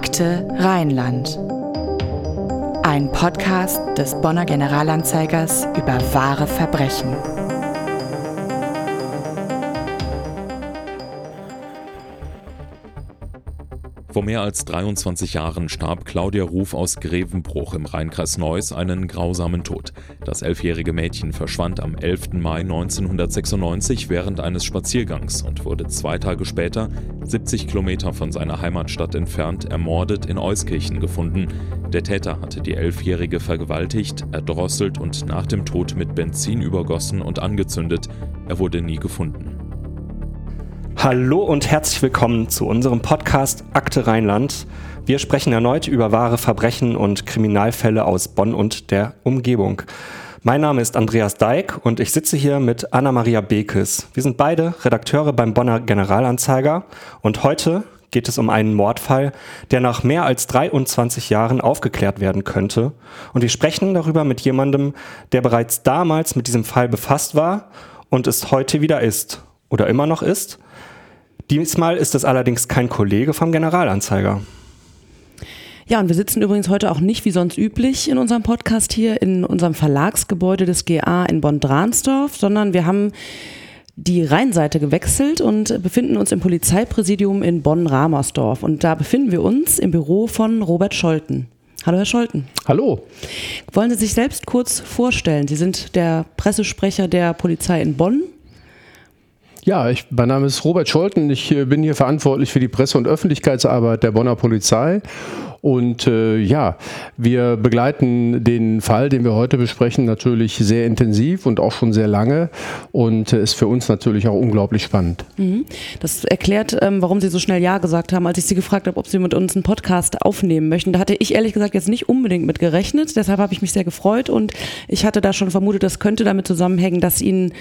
Akte Rheinland. Ein Podcast des Bonner Generalanzeigers über wahre Verbrechen. Vor mehr als 23 Jahren starb Claudia Ruf aus Grevenbruch im Rheinkreis Neuss einen grausamen Tod. Das elfjährige Mädchen verschwand am 11. Mai 1996 während eines Spaziergangs und wurde zwei Tage später, 70 Kilometer von seiner Heimatstadt entfernt, ermordet in Euskirchen gefunden. Der Täter hatte die Elfjährige vergewaltigt, erdrosselt und nach dem Tod mit Benzin übergossen und angezündet. Er wurde nie gefunden. Hallo und herzlich willkommen zu unserem Podcast Akte Rheinland. Wir sprechen erneut über wahre Verbrechen und Kriminalfälle aus Bonn und der Umgebung. Mein Name ist Andreas Deik und ich sitze hier mit Anna-Maria Bekes. Wir sind beide Redakteure beim Bonner Generalanzeiger und heute geht es um einen Mordfall, der nach mehr als 23 Jahren aufgeklärt werden könnte. Und wir sprechen darüber mit jemandem, der bereits damals mit diesem Fall befasst war und es heute wieder ist oder immer noch ist. Diesmal ist es allerdings kein Kollege vom Generalanzeiger. Ja, und wir sitzen übrigens heute auch nicht wie sonst üblich in unserem Podcast hier in unserem Verlagsgebäude des GA in Bonn-Dransdorf, sondern wir haben die Rheinseite gewechselt und befinden uns im Polizeipräsidium in Bonn-Ramersdorf. Und da befinden wir uns im Büro von Robert Scholten. Hallo, Herr Scholten. Hallo. Wollen Sie sich selbst kurz vorstellen? Sie sind der Pressesprecher der Polizei in Bonn ja, ich, mein Name ist Robert Scholten. Ich äh, bin hier verantwortlich für die Presse- und Öffentlichkeitsarbeit der Bonner Polizei und äh, ja, wir begleiten den Fall, den wir heute besprechen, natürlich sehr intensiv und auch schon sehr lange und äh, ist für uns natürlich auch unglaublich spannend. Mhm. Das erklärt, ähm, warum Sie so schnell Ja gesagt haben, als ich Sie gefragt habe, ob Sie mit uns einen Podcast aufnehmen möchten. Da hatte ich ehrlich gesagt jetzt nicht unbedingt mit gerechnet, deshalb habe ich mich sehr gefreut und ich hatte da schon vermutet, das könnte damit zusammenhängen, dass Ihnen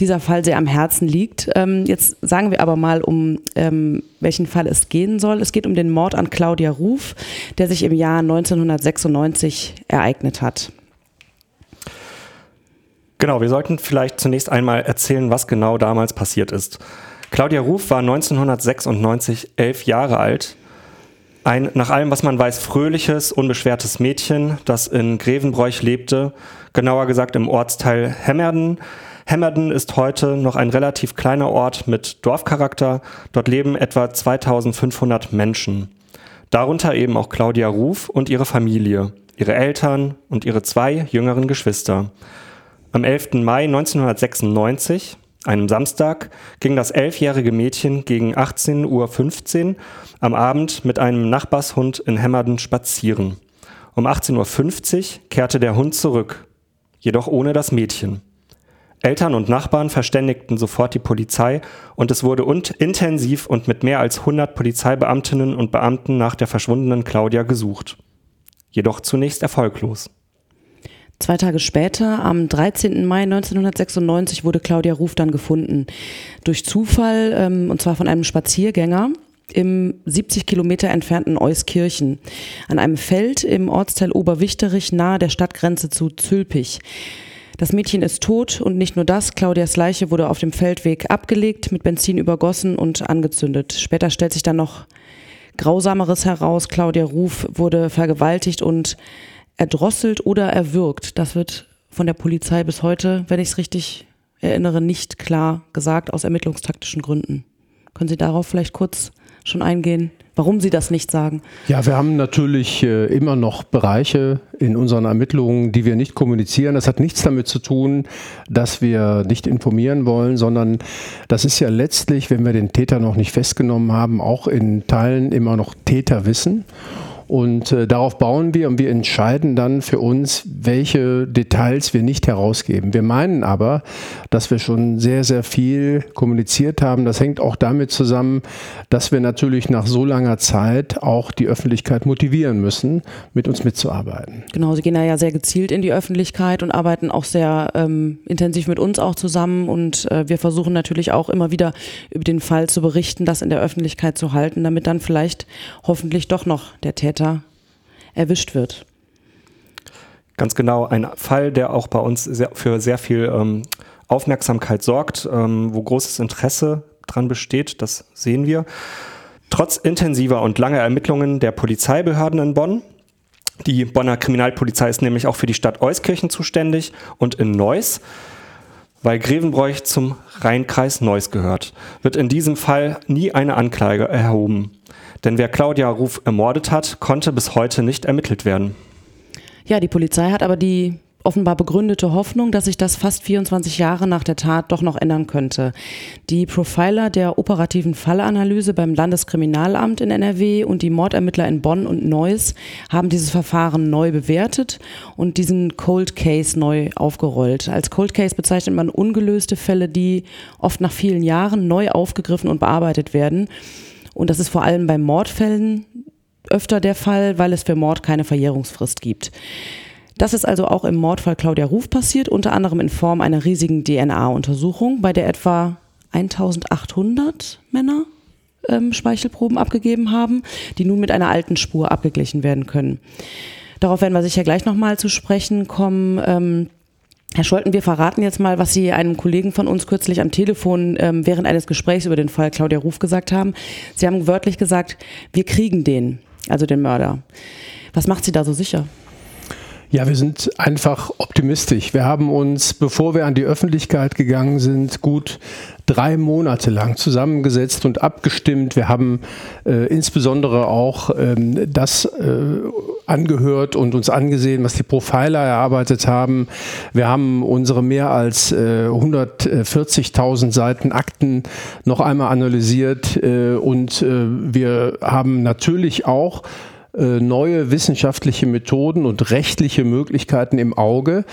dieser Fall sehr am Herzen liegt. Ähm, jetzt sagen wir aber mal, um ähm, welchen Fall es gehen soll. Es geht um den Mord an Claudia Ruf der sich im Jahr 1996 ereignet hat. Genau, wir sollten vielleicht zunächst einmal erzählen, was genau damals passiert ist. Claudia Ruf war 1996 elf Jahre alt. Ein nach allem, was man weiß, fröhliches, unbeschwertes Mädchen, das in Grevenbroich lebte, genauer gesagt im Ortsteil Hemmerden. Hemmerden ist heute noch ein relativ kleiner Ort mit Dorfcharakter. Dort leben etwa 2500 Menschen. Darunter eben auch Claudia Ruf und ihre Familie, ihre Eltern und ihre zwei jüngeren Geschwister. Am 11. Mai 1996, einem Samstag, ging das elfjährige Mädchen gegen 18.15 Uhr am Abend mit einem Nachbarshund in Hemmerden spazieren. Um 18.50 Uhr kehrte der Hund zurück, jedoch ohne das Mädchen. Eltern und Nachbarn verständigten sofort die Polizei und es wurde intensiv und mit mehr als 100 Polizeibeamtinnen und Beamten nach der verschwundenen Claudia gesucht. Jedoch zunächst erfolglos. Zwei Tage später, am 13. Mai 1996, wurde Claudia Ruf dann gefunden. Durch Zufall, ähm, und zwar von einem Spaziergänger im 70 Kilometer entfernten Euskirchen, an einem Feld im Ortsteil Oberwichterich nahe der Stadtgrenze zu Zülpich. Das Mädchen ist tot und nicht nur das, Claudias Leiche wurde auf dem Feldweg abgelegt, mit Benzin übergossen und angezündet. Später stellt sich dann noch Grausameres heraus. Claudia Ruf wurde vergewaltigt und erdrosselt oder erwürgt. Das wird von der Polizei bis heute, wenn ich es richtig erinnere, nicht klar gesagt, aus ermittlungstaktischen Gründen. Können Sie darauf vielleicht kurz schon eingehen? warum Sie das nicht sagen. Ja, wir haben natürlich äh, immer noch Bereiche in unseren Ermittlungen, die wir nicht kommunizieren. Das hat nichts damit zu tun, dass wir nicht informieren wollen, sondern das ist ja letztlich, wenn wir den Täter noch nicht festgenommen haben, auch in Teilen immer noch Täterwissen. Und äh, darauf bauen wir und wir entscheiden dann für uns, welche Details wir nicht herausgeben. Wir meinen aber, dass wir schon sehr, sehr viel kommuniziert haben. Das hängt auch damit zusammen, dass wir natürlich nach so langer Zeit auch die Öffentlichkeit motivieren müssen, mit uns mitzuarbeiten. Genau, Sie gehen ja sehr gezielt in die Öffentlichkeit und arbeiten auch sehr ähm, intensiv mit uns auch zusammen. Und äh, wir versuchen natürlich auch immer wieder über den Fall zu berichten, das in der Öffentlichkeit zu halten, damit dann vielleicht hoffentlich doch noch der Täter Täter erwischt wird. Ganz genau, ein Fall, der auch bei uns sehr, für sehr viel ähm, Aufmerksamkeit sorgt, ähm, wo großes Interesse dran besteht, das sehen wir. Trotz intensiver und langer Ermittlungen der Polizeibehörden in Bonn, die Bonner Kriminalpolizei ist nämlich auch für die Stadt Euskirchen zuständig und in Neuss, weil Grevenbroich zum Rheinkreis Neuss gehört, wird in diesem Fall nie eine Anklage erhoben. Denn wer Claudia Ruf ermordet hat, konnte bis heute nicht ermittelt werden. Ja, die Polizei hat aber die offenbar begründete Hoffnung, dass sich das fast 24 Jahre nach der Tat doch noch ändern könnte. Die Profiler der operativen Fallanalyse beim Landeskriminalamt in NRW und die Mordermittler in Bonn und Neuss haben dieses Verfahren neu bewertet und diesen Cold Case neu aufgerollt. Als Cold Case bezeichnet man ungelöste Fälle, die oft nach vielen Jahren neu aufgegriffen und bearbeitet werden. Und das ist vor allem bei Mordfällen öfter der Fall, weil es für Mord keine Verjährungsfrist gibt. Das ist also auch im Mordfall Claudia Ruf passiert, unter anderem in Form einer riesigen DNA-Untersuchung, bei der etwa 1800 Männer ähm, Speichelproben abgegeben haben, die nun mit einer alten Spur abgeglichen werden können. Darauf werden wir sicher gleich nochmal zu sprechen kommen. Ähm, Herr Scholten, wir verraten jetzt mal, was Sie einem Kollegen von uns kürzlich am Telefon ähm, während eines Gesprächs über den Fall Claudia Ruf gesagt haben. Sie haben wörtlich gesagt, wir kriegen den, also den Mörder. Was macht Sie da so sicher? Ja, wir sind einfach optimistisch. Wir haben uns, bevor wir an die Öffentlichkeit gegangen sind, gut drei Monate lang zusammengesetzt und abgestimmt. Wir haben äh, insbesondere auch ähm, das äh, angehört und uns angesehen, was die Profiler erarbeitet haben. Wir haben unsere mehr als äh, 140.000 Seiten Akten noch einmal analysiert äh, und äh, wir haben natürlich auch neue wissenschaftliche Methoden und rechtliche Möglichkeiten im Auge,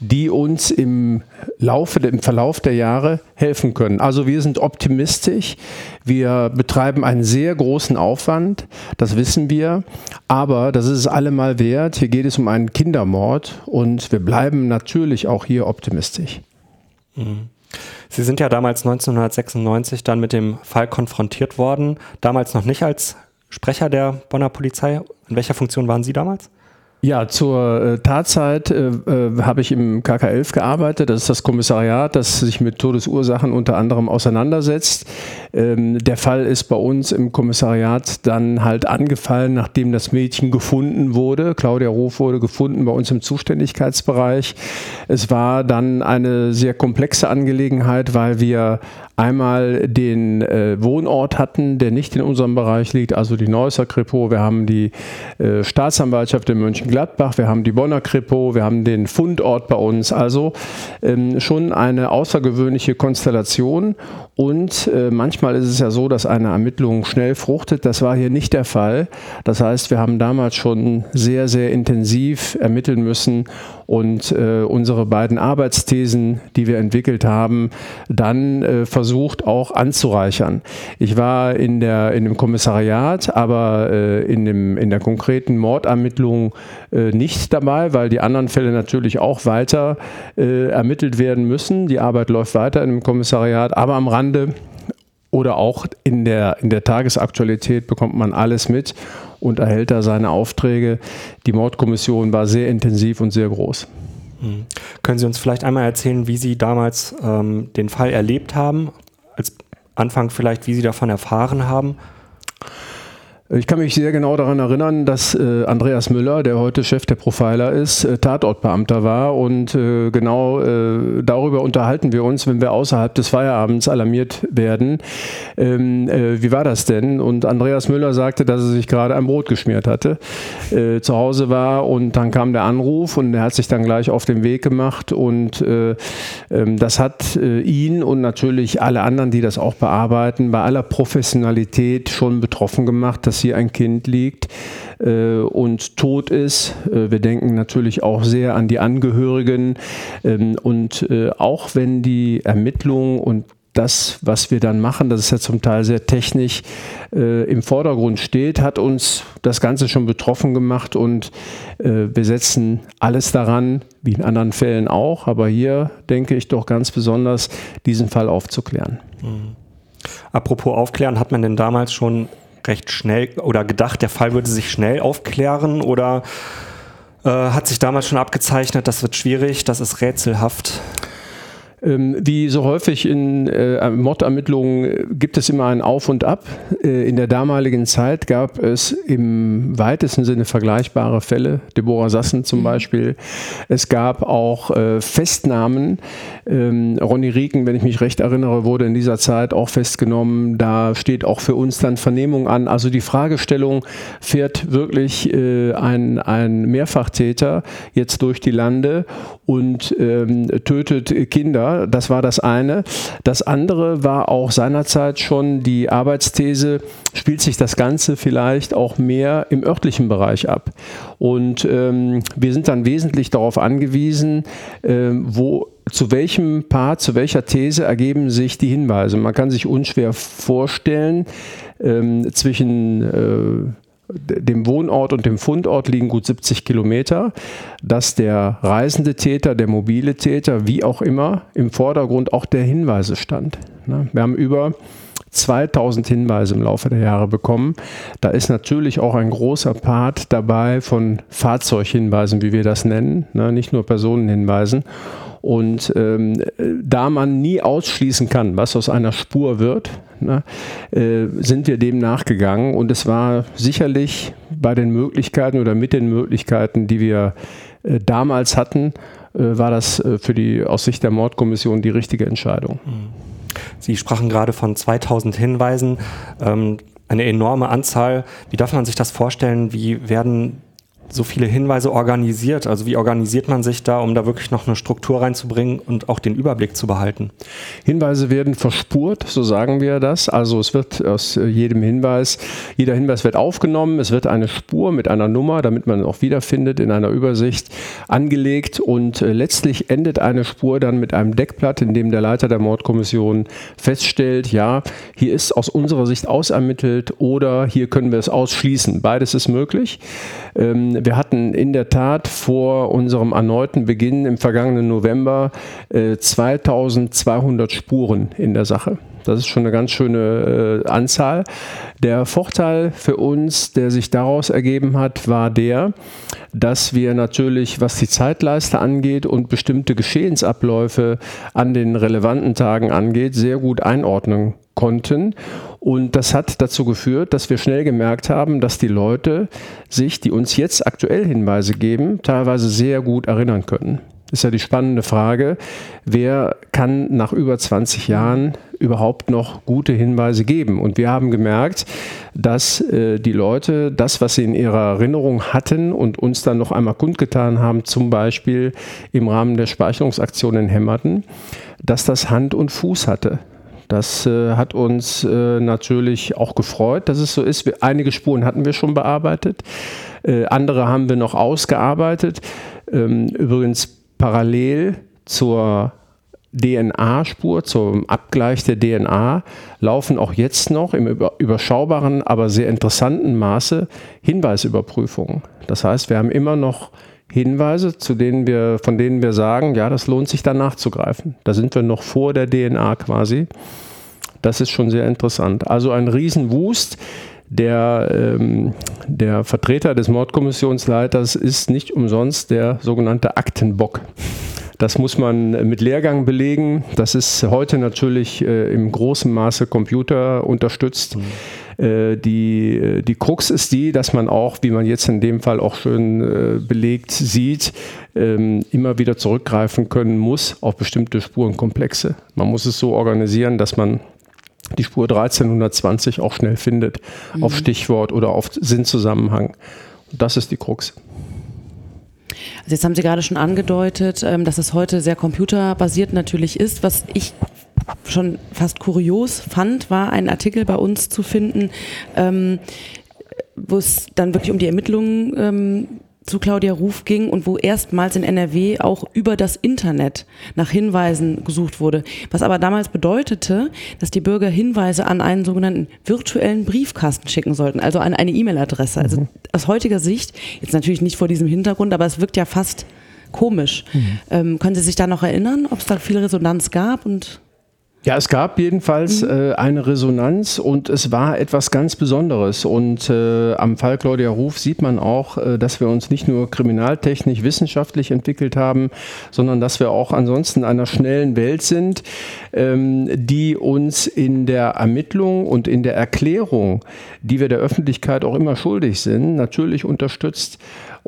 die uns im Laufe, im Verlauf der Jahre helfen können. Also wir sind optimistisch. Wir betreiben einen sehr großen Aufwand, das wissen wir, aber das ist es allemal wert. Hier geht es um einen Kindermord und wir bleiben natürlich auch hier optimistisch. Mhm. Sie sind ja damals 1996 dann mit dem Fall konfrontiert worden, damals noch nicht als Sprecher der Bonner Polizei. In welcher Funktion waren Sie damals? Ja, zur äh, Tatzeit äh, äh, habe ich im KK11 gearbeitet. Das ist das Kommissariat, das sich mit Todesursachen unter anderem auseinandersetzt. Ähm, der Fall ist bei uns im Kommissariat dann halt angefallen, nachdem das Mädchen gefunden wurde. Claudia Ruf wurde gefunden bei uns im Zuständigkeitsbereich. Es war dann eine sehr komplexe Angelegenheit, weil wir einmal den äh, Wohnort hatten, der nicht in unserem Bereich liegt, also die Neusser Kripo. Wir haben die äh, Staatsanwaltschaft in Mönchengladbach, wir haben die Bonner Kripo, wir haben den Fundort bei uns. Also ähm, schon eine außergewöhnliche Konstellation. Und äh, manchmal ist es ja so, dass eine Ermittlung schnell fruchtet. Das war hier nicht der Fall. Das heißt, wir haben damals schon sehr, sehr intensiv ermitteln müssen und äh, unsere beiden Arbeitsthesen, die wir entwickelt haben, dann äh, versucht auch anzureichern. Ich war in, der, in dem Kommissariat, aber äh, in, dem, in der konkreten Mordermittlung äh, nicht dabei, weil die anderen Fälle natürlich auch weiter äh, ermittelt werden müssen. Die Arbeit läuft weiter in dem Kommissariat, aber am Rande oder auch in der, in der Tagesaktualität bekommt man alles mit und erhält da seine Aufträge. Die Mordkommission war sehr intensiv und sehr groß. Mhm. Können Sie uns vielleicht einmal erzählen, wie Sie damals ähm, den Fall erlebt haben? Als Anfang vielleicht, wie Sie davon erfahren haben? Ich kann mich sehr genau daran erinnern, dass äh, Andreas Müller, der heute Chef der Profiler ist, äh, Tatortbeamter war und äh, genau äh, darüber unterhalten wir uns, wenn wir außerhalb des Feierabends alarmiert werden. Ähm, äh, wie war das denn? Und Andreas Müller sagte, dass er sich gerade ein Brot geschmiert hatte, äh, zu Hause war und dann kam der Anruf und er hat sich dann gleich auf den Weg gemacht und ähm, das hat ihn und natürlich alle anderen, die das auch bearbeiten, bei aller Professionalität schon betroffen gemacht, dass hier ein Kind liegt äh, und tot ist. Äh, wir denken natürlich auch sehr an die Angehörigen. Ähm, und äh, auch wenn die Ermittlungen und das, was wir dann machen, das ist ja zum Teil sehr technisch, äh, im Vordergrund steht, hat uns das Ganze schon betroffen gemacht und äh, wir setzen alles daran, wie in anderen Fällen auch, aber hier denke ich doch ganz besonders, diesen Fall aufzuklären. Mhm. Apropos aufklären, hat man denn damals schon recht schnell oder gedacht, der Fall würde sich schnell aufklären oder äh, hat sich damals schon abgezeichnet, das wird schwierig, das ist rätselhaft? Ähm, wie so häufig in äh, Mordermittlungen äh, gibt es immer ein Auf und Ab. Äh, in der damaligen Zeit gab es im weitesten Sinne vergleichbare Fälle, Deborah Sassen zum mhm. Beispiel. Es gab auch äh, Festnahmen. Ähm, Ronny Rieken, wenn ich mich recht erinnere, wurde in dieser Zeit auch festgenommen. Da steht auch für uns dann Vernehmung an. Also die Fragestellung, fährt wirklich äh, ein, ein Mehrfachtäter jetzt durch die Lande und ähm, tötet Kinder das war das eine. Das andere war auch seinerzeit schon die Arbeitsthese, spielt sich das Ganze vielleicht auch mehr im örtlichen Bereich ab. Und ähm, wir sind dann wesentlich darauf angewiesen, äh, wo zu welchem Part, zu welcher These ergeben sich die Hinweise. Man kann sich unschwer vorstellen, ähm, zwischen äh, dem Wohnort und dem Fundort liegen gut 70 Kilometer, dass der reisende Täter, der mobile Täter, wie auch immer, im Vordergrund auch der Hinweise stand. Ne? Wir haben über 2000 Hinweise im Laufe der Jahre bekommen. Da ist natürlich auch ein großer Part dabei von Fahrzeughinweisen, wie wir das nennen, ne? nicht nur Personenhinweisen. Und ähm, da man nie ausschließen kann, was aus einer Spur wird, ne, äh, sind wir dem nachgegangen. Und es war sicherlich bei den Möglichkeiten oder mit den Möglichkeiten, die wir äh, damals hatten, äh, war das äh, für die aus Sicht der Mordkommission die richtige Entscheidung. Mhm. Sie sprachen gerade von 2000 Hinweisen. Ähm, eine enorme Anzahl. Wie darf man sich das vorstellen? Wie werden so viele Hinweise organisiert? Also wie organisiert man sich da, um da wirklich noch eine Struktur reinzubringen und auch den Überblick zu behalten? Hinweise werden verspurt, so sagen wir das. Also es wird aus jedem Hinweis, jeder Hinweis wird aufgenommen, es wird eine Spur mit einer Nummer, damit man auch wiederfindet in einer Übersicht, angelegt und äh, letztlich endet eine Spur dann mit einem Deckblatt, in dem der Leiter der Mordkommission feststellt, ja, hier ist aus unserer Sicht ausermittelt oder hier können wir es ausschließen. Beides ist möglich. Ähm, wir hatten in der Tat vor unserem erneuten Beginn im vergangenen November äh, 2200 Spuren in der Sache. Das ist schon eine ganz schöne äh, Anzahl. Der Vorteil für uns, der sich daraus ergeben hat, war der, dass wir natürlich, was die Zeitleiste angeht und bestimmte Geschehensabläufe an den relevanten Tagen angeht, sehr gut einordnen konnten. Und das hat dazu geführt, dass wir schnell gemerkt haben, dass die Leute sich, die uns jetzt aktuell Hinweise geben, teilweise sehr gut erinnern können. Ist ja die spannende Frage, wer kann nach über 20 Jahren überhaupt noch gute Hinweise geben? Und wir haben gemerkt, dass äh, die Leute das, was sie in ihrer Erinnerung hatten und uns dann noch einmal kundgetan haben, zum Beispiel im Rahmen der Speicherungsaktion in Hämmerten, dass das Hand und Fuß hatte. Das äh, hat uns äh, natürlich auch gefreut, dass es so ist. Wir, einige Spuren hatten wir schon bearbeitet, äh, andere haben wir noch ausgearbeitet. Ähm, übrigens parallel zur DNA-Spur, zum Abgleich der DNA, laufen auch jetzt noch im überschaubaren, aber sehr interessanten Maße Hinweisüberprüfungen. Das heißt, wir haben immer noch Hinweise, zu denen wir, von denen wir sagen, ja, das lohnt sich dann nachzugreifen. Da sind wir noch vor der DNA quasi. Das ist schon sehr interessant. Also ein Riesenwust. Der, ähm, der Vertreter des Mordkommissionsleiters ist nicht umsonst der sogenannte Aktenbock. Das muss man mit Lehrgang belegen. Das ist heute natürlich äh, im großen Maße Computer unterstützt. Mhm. Äh, die, äh, die Krux ist die, dass man auch, wie man jetzt in dem Fall auch schön äh, belegt sieht, ähm, immer wieder zurückgreifen können muss auf bestimmte Spurenkomplexe. Man muss es so organisieren, dass man die Spur 1320 auch schnell findet, mhm. auf Stichwort oder auf Sinnzusammenhang. Das ist die Krux. Also jetzt haben Sie gerade schon angedeutet, ähm, dass es heute sehr computerbasiert natürlich ist. Was ich schon fast kurios fand, war ein Artikel bei uns zu finden, ähm, wo es dann wirklich um die Ermittlungen ähm, zu Claudia Ruf ging und wo erstmals in NRW auch über das Internet nach Hinweisen gesucht wurde. Was aber damals bedeutete, dass die Bürger Hinweise an einen sogenannten virtuellen Briefkasten schicken sollten, also an eine E-Mail-Adresse. Also mhm. aus heutiger Sicht, jetzt natürlich nicht vor diesem Hintergrund, aber es wirkt ja fast komisch. Mhm. Ähm, können Sie sich da noch erinnern, ob es da viel Resonanz gab und Ja, es gab jedenfalls mhm. äh, eine Resonanz und es war etwas ganz Besonderes. Und äh, am Fall Claudia Ruf sieht man auch, äh, dass wir uns nicht nur kriminaltechnisch, wissenschaftlich entwickelt haben, sondern dass wir auch ansonsten in einer schnellen Welt sind, ähm, die uns in der Ermittlung und in der Erklärung, die wir der Öffentlichkeit auch immer schuldig sind, natürlich unterstützt.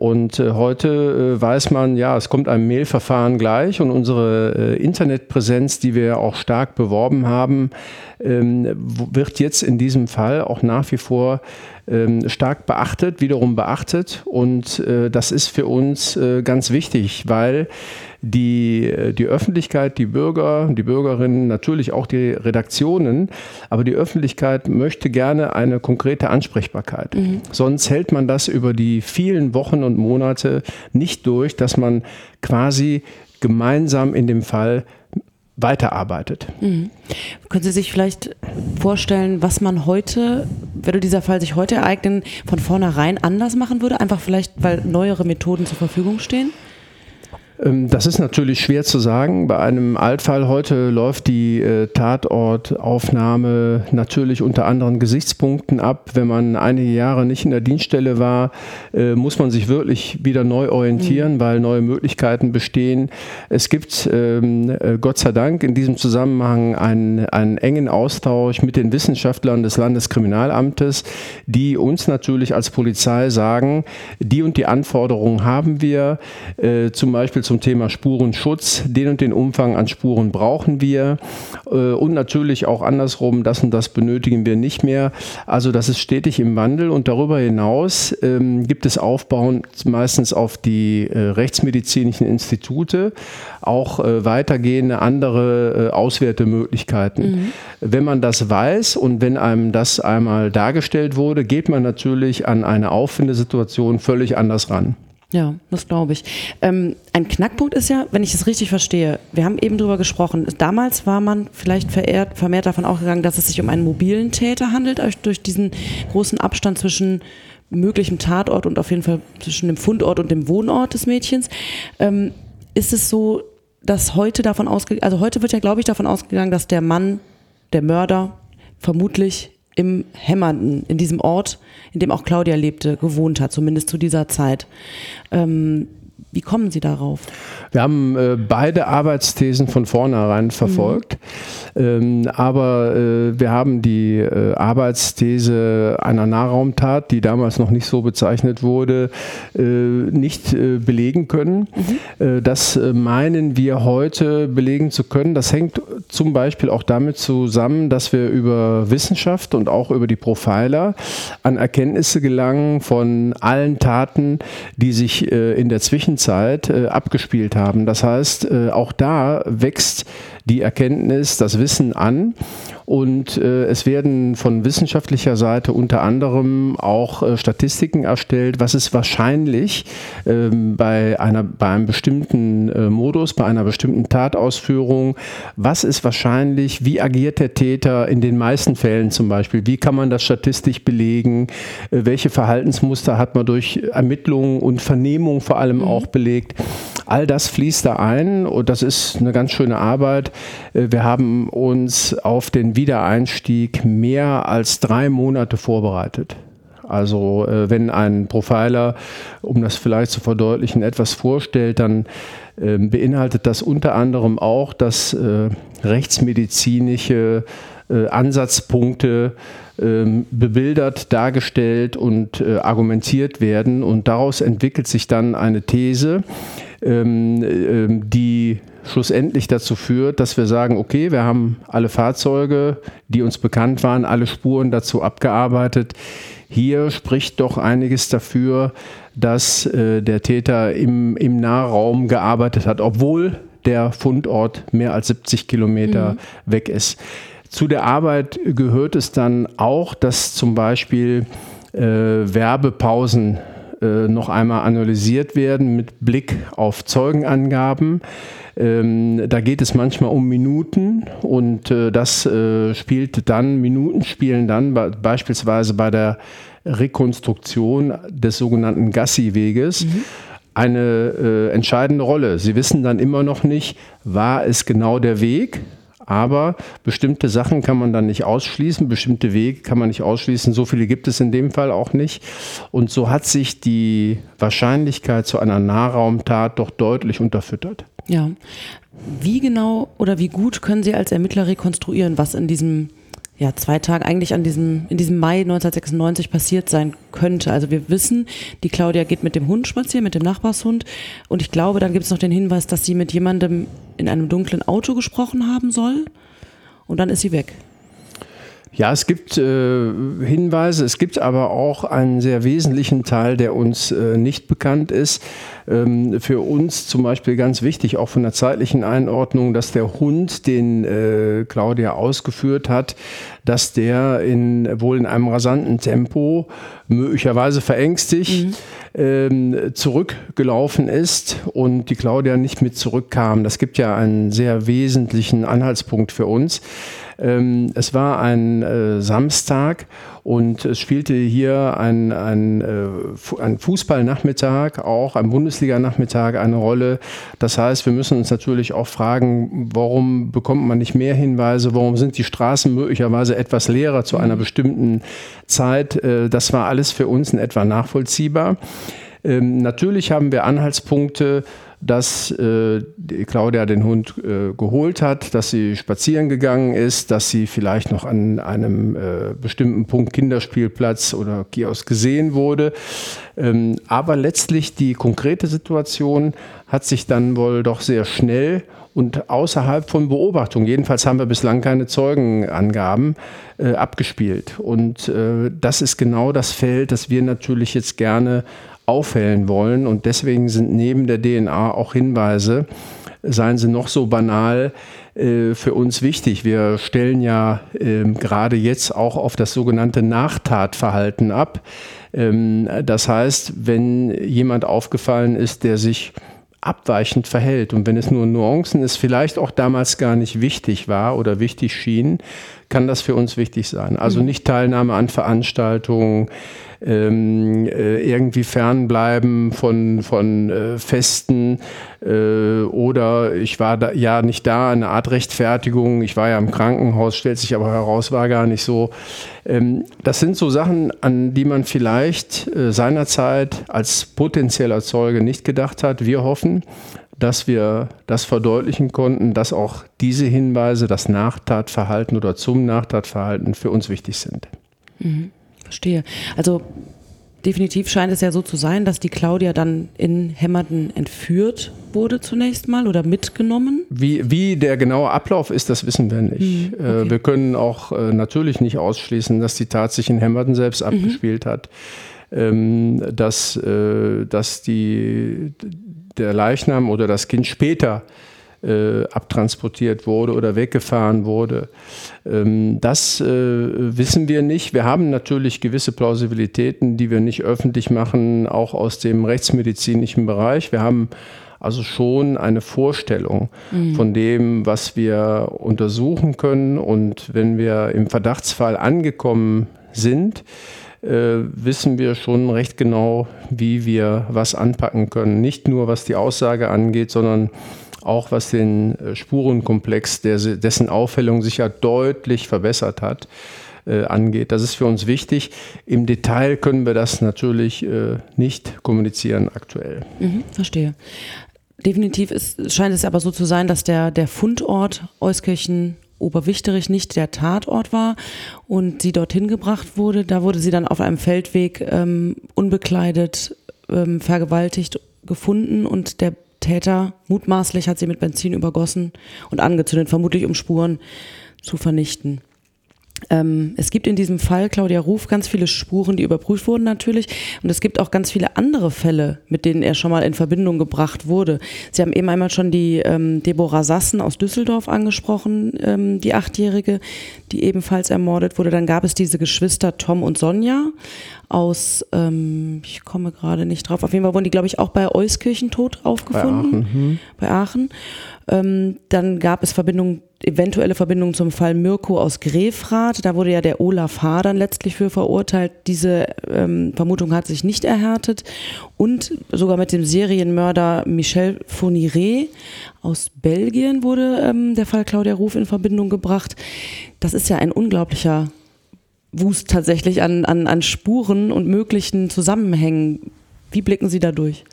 Und äh, heute äh, weiß man, ja, es kommt einem Mailverfahren gleich und unsere äh, Internetpräsenz, die wir auch stark beworben haben, ähm, wird jetzt in diesem Fall auch nach wie vor ähm, stark beachtet, wiederum beachtet. Und äh, das ist für uns äh, ganz wichtig, weil die, äh, die Öffentlichkeit, die Bürger, die Bürgerinnen, natürlich auch die Redaktionen, aber die Öffentlichkeit möchte gerne eine konkrete Ansprechbarkeit. Mhm. Sonst hält man das über die vielen Wochen und Monate nicht durch, dass man quasi gemeinsam in dem Fall weiterarbeitet. Mhm. Können Sie sich vielleicht vorstellen, was man heute, würde dieser Fall sich heute ereignen, von vornherein anders machen würde? Einfach vielleicht, weil neuere Methoden zur Verfügung stehen? Ähm, das ist natürlich schwer zu sagen. Bei einem Altfall heute läuft die äh, Tatortaufnahme natürlich unter anderen Gesichtspunkten ab. Wenn man einige Jahre nicht in der Dienststelle war, äh, muss man sich wirklich wieder neu orientieren, mhm. weil neue Möglichkeiten bestehen. Es gibt ähm, äh, Gott sei Dank in diesem Zusammenhang einen, einen engen Austausch mit den Wissenschaftlern des Landeskriminalamtes, die uns natürlich als Polizei sagen, die und die Anforderungen haben wir, zum Beispiel zum Thema Spurenschutz. Den und den Umfang an Spuren brauchen wir äh, und natürlich auch andersrum, das und das benötigen wir nicht mehr. Also das ist stetig im Wandel und darüber hinaus ähm, gibt es Aufbauen meistens auf die äh, rechtsmedizinischen Institute, auch äh, weitergehende andere Auswertemöglichkeiten. Mhm. Wenn man das weiß und wenn einem das einmal dargestellt wurde, geht man natürlich an eine Auffindesituation völlig anders ran. Ja, das glaube ich. Ähm, ein Knackpunkt ist ja, wenn ich es richtig verstehe, wir haben eben drüber gesprochen, damals war man vielleicht verehrt, vermehrt davon ausgegangen, dass es sich um einen mobilen Täter handelt, durch diesen großen Abstand zwischen möglichem Tatort und auf jeden Fall zwischen dem Fundort und dem Wohnort des Mädchens. Ähm, ist es so, dass heute davon ausgegangen, also heute wird ja, glaube ich, davon ausgegangen, dass der Mann, der Mörder, vermutlich im Hämmernden, in diesem Ort, in dem auch Claudia lebte, gewohnt hat, zumindest zu dieser Zeit. Ähm, wie kommen Sie darauf? Wir haben äh, beide Arbeitsthesen von vornherein verfolgt, mhm. ähm, aber äh, wir haben die äh, Arbeitsthese einer Nahraumtat, die damals noch nicht so bezeichnet wurde, äh, nicht äh, belegen können. Mhm. Äh, das meinen wir heute belegen zu können. Das hängt zum Beispiel auch damit zusammen, dass wir über Wissenschaft und auch über die Profiler an Erkenntnisse gelangen von allen Taten, die sich in der Zwischenzeit Zeit äh, abgespielt haben. Das heißt, äh, auch da wächst die Erkenntnis, das Wissen an. Und äh, es werden von wissenschaftlicher Seite unter anderem auch äh, Statistiken erstellt, was ist wahrscheinlich ähm, bei, einer, bei einem bestimmten äh, Modus, bei einer bestimmten Tatausführung, was ist wahrscheinlich, wie agiert der Täter? In den meisten Fällen zum Beispiel, wie kann man das statistisch belegen, äh, welche Verhaltensmuster hat man durch Ermittlungen und Vernehmung vor allem mhm. auch belegt. All das fließt da ein. Und das ist eine ganz schöne Arbeit. Äh, wir haben uns auf den Wiedereinstieg mehr als drei Monate vorbereitet. Also äh, wenn ein Profiler, um das vielleicht zu verdeutlichen, etwas vorstellt, dann ähm, beinhaltet das unter anderem auch, dass äh, rechtsmedizinische Ansatzpunkte ähm, bebildert, dargestellt und argumentiert werden. Und daraus entwickelt sich dann eine These, ähm, ähm, die schlussendlich dazu führt, dass wir sagen, okay, wir haben alle Fahrzeuge, die uns bekannt waren, alle Spuren dazu abgearbeitet. Hier spricht doch einiges dafür, dass äh, der Täter im, im Nahraum gearbeitet hat, obwohl der Fundort mehr als 70 Kilometer mhm. weg ist. Zu der Arbeit gehört es dann auch, dass zum Beispiel äh, Werbepausen äh, noch einmal analysiert werden mit Blick auf Zeugenangaben. Ähm, da geht es manchmal um Minuten und äh, das äh, spielt dann, Minuten spielen dann be beispielsweise bei der Rekonstruktion des sogenannten Gassi-Weges. Mhm eine äh, entscheidende Rolle. Sie wissen dann immer noch nicht, war es genau der Weg, Aber bestimmte Sachen kann man dann nicht ausschließen, bestimmte Wege kann man nicht ausschließen. So viele gibt es in dem Fall auch nicht. Und so hat sich die Wahrscheinlichkeit zu einer Nahraumtat doch deutlich unterfüttert. Ja. Wie genau oder wie gut können Sie als Ermittler rekonstruieren, was in diesem ja, zwei Tagen eigentlich an diesem, in diesem Mai 1996 passiert sein könnte. Also wir wissen, die Claudia geht mit dem Hund spazieren, mit dem Nachbarshund. Und ich glaube, dann gibt es noch den Hinweis, dass sie mit jemandem in einem dunklen Auto gesprochen haben soll. Und dann ist sie weg. Ja, es gibt äh, Hinweise, es gibt aber auch einen sehr wesentlichen Teil, der uns äh, nicht bekannt ist. Ähm, für uns zum Beispiel ganz wichtig, auch von der zeitlichen Einordnung, dass der Hund, den äh, Claudia ausgeführt hat, dass der in, wohl in einem rasanten Tempo, möglicherweise verängstigt, mhm. ähm, zurückgelaufen ist und die Claudia nicht mit zurückkam. Das gibt ja einen sehr wesentlichen Anhaltspunkt für uns. Ähm, es war ein äh, Samstag und es spielte hier ein, ein, äh, ein Fußballnachmittag, auch ein Bundesliga-Nachmittag eine Rolle. Das heißt, wir müssen uns natürlich auch fragen, warum bekommt man nicht mehr Hinweise, warum sind die Straßen möglicherweise etwas leerer zu einer bestimmten Zeit. Äh, das war alles für uns in etwa nachvollziehbar. Ähm, natürlich haben wir Anhaltspunkte, dass äh, Claudia den Hund äh, geholt hat, dass sie spazieren gegangen ist, dass sie vielleicht noch an einem äh, bestimmten Punkt Kinderspielplatz oder Kiosk gesehen wurde. Ähm, aber letztlich die konkrete Situation hat sich dann wohl doch sehr schnell und außerhalb von Beobachtung, jedenfalls haben wir bislang keine Zeugenangaben, äh, abgespielt. Und äh, das ist genau das Feld, das wir natürlich jetzt gerne aufhellen wollen. Und deswegen sind neben der DNA auch Hinweise, seien sie noch so banal, äh, für uns wichtig. Wir stellen ja ähm, gerade jetzt auch auf das sogenannte Nachtatverhalten ab. Ähm, das heißt, wenn jemand aufgefallen ist, der sich abweichend verhält und wenn es nur Nuancen ist, vielleicht auch damals gar nicht wichtig war oder wichtig schien, kann das für uns wichtig sein. Also mhm. nicht Teilnahme an Veranstaltungen, ähm, äh, irgendwie fernbleiben von, von äh, Festen äh, oder ich war da, ja nicht da, eine Art Rechtfertigung, ich war ja im Krankenhaus, stellt sich aber heraus, war gar nicht so. Ähm, das sind so Sachen, an die man vielleicht äh, seinerzeit als potenzieller Zeuge nicht gedacht hat. Wir hoffen, dass wir das verdeutlichen konnten, dass auch diese Hinweise, das Nachtatverhalten oder zum Nachtatverhalten für uns wichtig sind. Mhm, verstehe. Also definitiv scheint es ja so zu sein, dass die Claudia dann in Hämmerden entführt wurde zunächst mal oder mitgenommen. Wie, wie der genaue Ablauf ist, das wissen wir nicht. Mhm, okay. äh, wir können auch äh, natürlich nicht ausschließen, dass die Tat sich in Hämmerden selbst mhm. abgespielt hat. Ähm, dass, äh, dass die, der Leichnam oder das Kind später äh, abtransportiert wurde oder weggefahren wurde. Ähm, das äh, wissen wir nicht. Wir haben natürlich gewisse Plausibilitäten, die wir nicht öffentlich machen, auch aus dem rechtsmedizinischen Bereich. Wir haben also schon eine Vorstellung mhm. von dem, was wir untersuchen können. Und wenn wir im Verdachtsfall angekommen sind, äh, wissen wir schon recht genau, wie wir was anpacken können. Nicht nur was die Aussage angeht, sondern auch was den äh, Spurenkomplex, der, dessen Aufhellung sich ja deutlich verbessert hat, äh, angeht. Das ist für uns wichtig. Im Detail können wir das natürlich äh, nicht kommunizieren aktuell. Mhm, verstehe. Definitiv ist, scheint es aber so zu sein, dass der, der Fundort Euskirchen Oberwichterich nicht der Tatort war und sie dorthin gebracht wurde. Da wurde sie dann auf einem Feldweg ähm, unbekleidet ähm, vergewaltigt gefunden und der Täter mutmaßlich hat sie mit Benzin übergossen und angezündet, vermutlich um Spuren zu vernichten. Ähm, es gibt in diesem Fall Claudia Ruf ganz viele Spuren, die überprüft wurden natürlich. Und es gibt auch ganz viele andere Fälle, mit denen er schon mal in Verbindung gebracht wurde. Sie haben eben einmal schon die ähm, Deborah Sassen aus Düsseldorf angesprochen, ähm, die Achtjährige, die ebenfalls ermordet wurde. Dann gab es diese Geschwister Tom und Sonja aus, ähm, ich komme gerade nicht drauf, auf jeden Fall wurden die, glaube ich, auch bei Euskirchen tot aufgefunden. Bei Aachen. Hm. Bei Aachen. Ähm, dann gab es Verbindungen eventuelle Verbindung zum Fall Mirko aus Grefrath. Da wurde ja der Olaf H. dann letztlich für verurteilt. Diese ähm, Vermutung hat sich nicht erhärtet. Und sogar mit dem Serienmörder Michel Fourniret aus Belgien wurde ähm, der Fall Claudia Ruf in Verbindung gebracht. Das ist ja ein unglaublicher Wust tatsächlich an, an, an Spuren und möglichen Zusammenhängen. Wie blicken Sie da durch?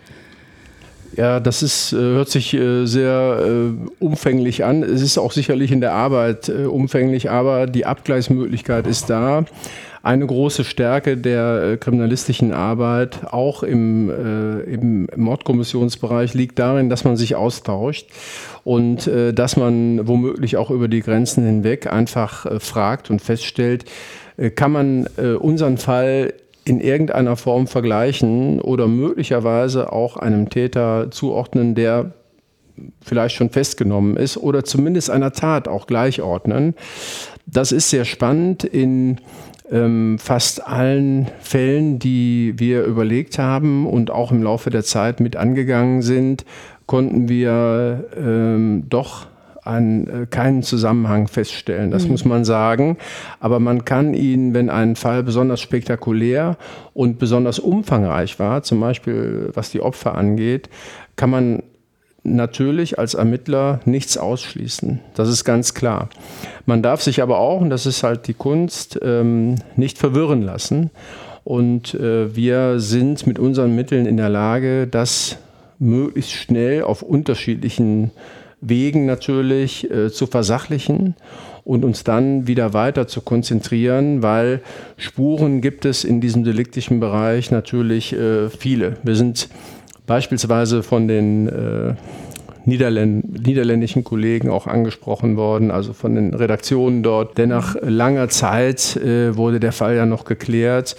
Ja, das ist, äh, hört sich äh, sehr äh, umfänglich an. Es ist auch sicherlich in der Arbeit umfänglich, aber die Abgleichsmöglichkeit ist da. Eine große Stärke der kriminalistischen Arbeit, auch im, im Mordkommissionsbereich, liegt darin, dass man sich austauscht und dass man womöglich auch über die Grenzen hinweg einfach fragt und feststellt, kann man unseren Fall in irgendeiner Form vergleichen oder möglicherweise auch einem Täter zuordnen, der vielleicht schon festgenommen ist oder zumindest einer Tat auch gleichordnen. Das ist sehr spannend in ähm, fast allen Fällen, die wir überlegt haben und auch im Laufe der Zeit mit angegangen sind, konnten wir ähm, doch einen, äh, keinen Zusammenhang feststellen. Das mhm. muss man sagen. Aber man kann ihn, wenn ein Fall besonders spektakulär und besonders umfangreich war, zum Beispiel was die Opfer angeht, kann man natürlich als Ermittler nichts ausschließen. Das ist ganz klar. Man darf sich aber auch, und das ist halt die Kunst, ähm, nicht verwirren lassen. Und äh, wir sind mit unseren Mitteln in der Lage, das möglichst schnell auf unterschiedlichen Wegen natürlich äh, zu versachlichen und uns dann wieder weiter zu konzentrieren, weil Spuren gibt es in diesem deliktischen Bereich natürlich äh, viele. Wir sind beispielsweise von den äh, Niederländ niederländischen Kollegen auch angesprochen worden, also von den Redaktionen dort. Denn nach langer Zeit äh, wurde der Fall ja noch geklärt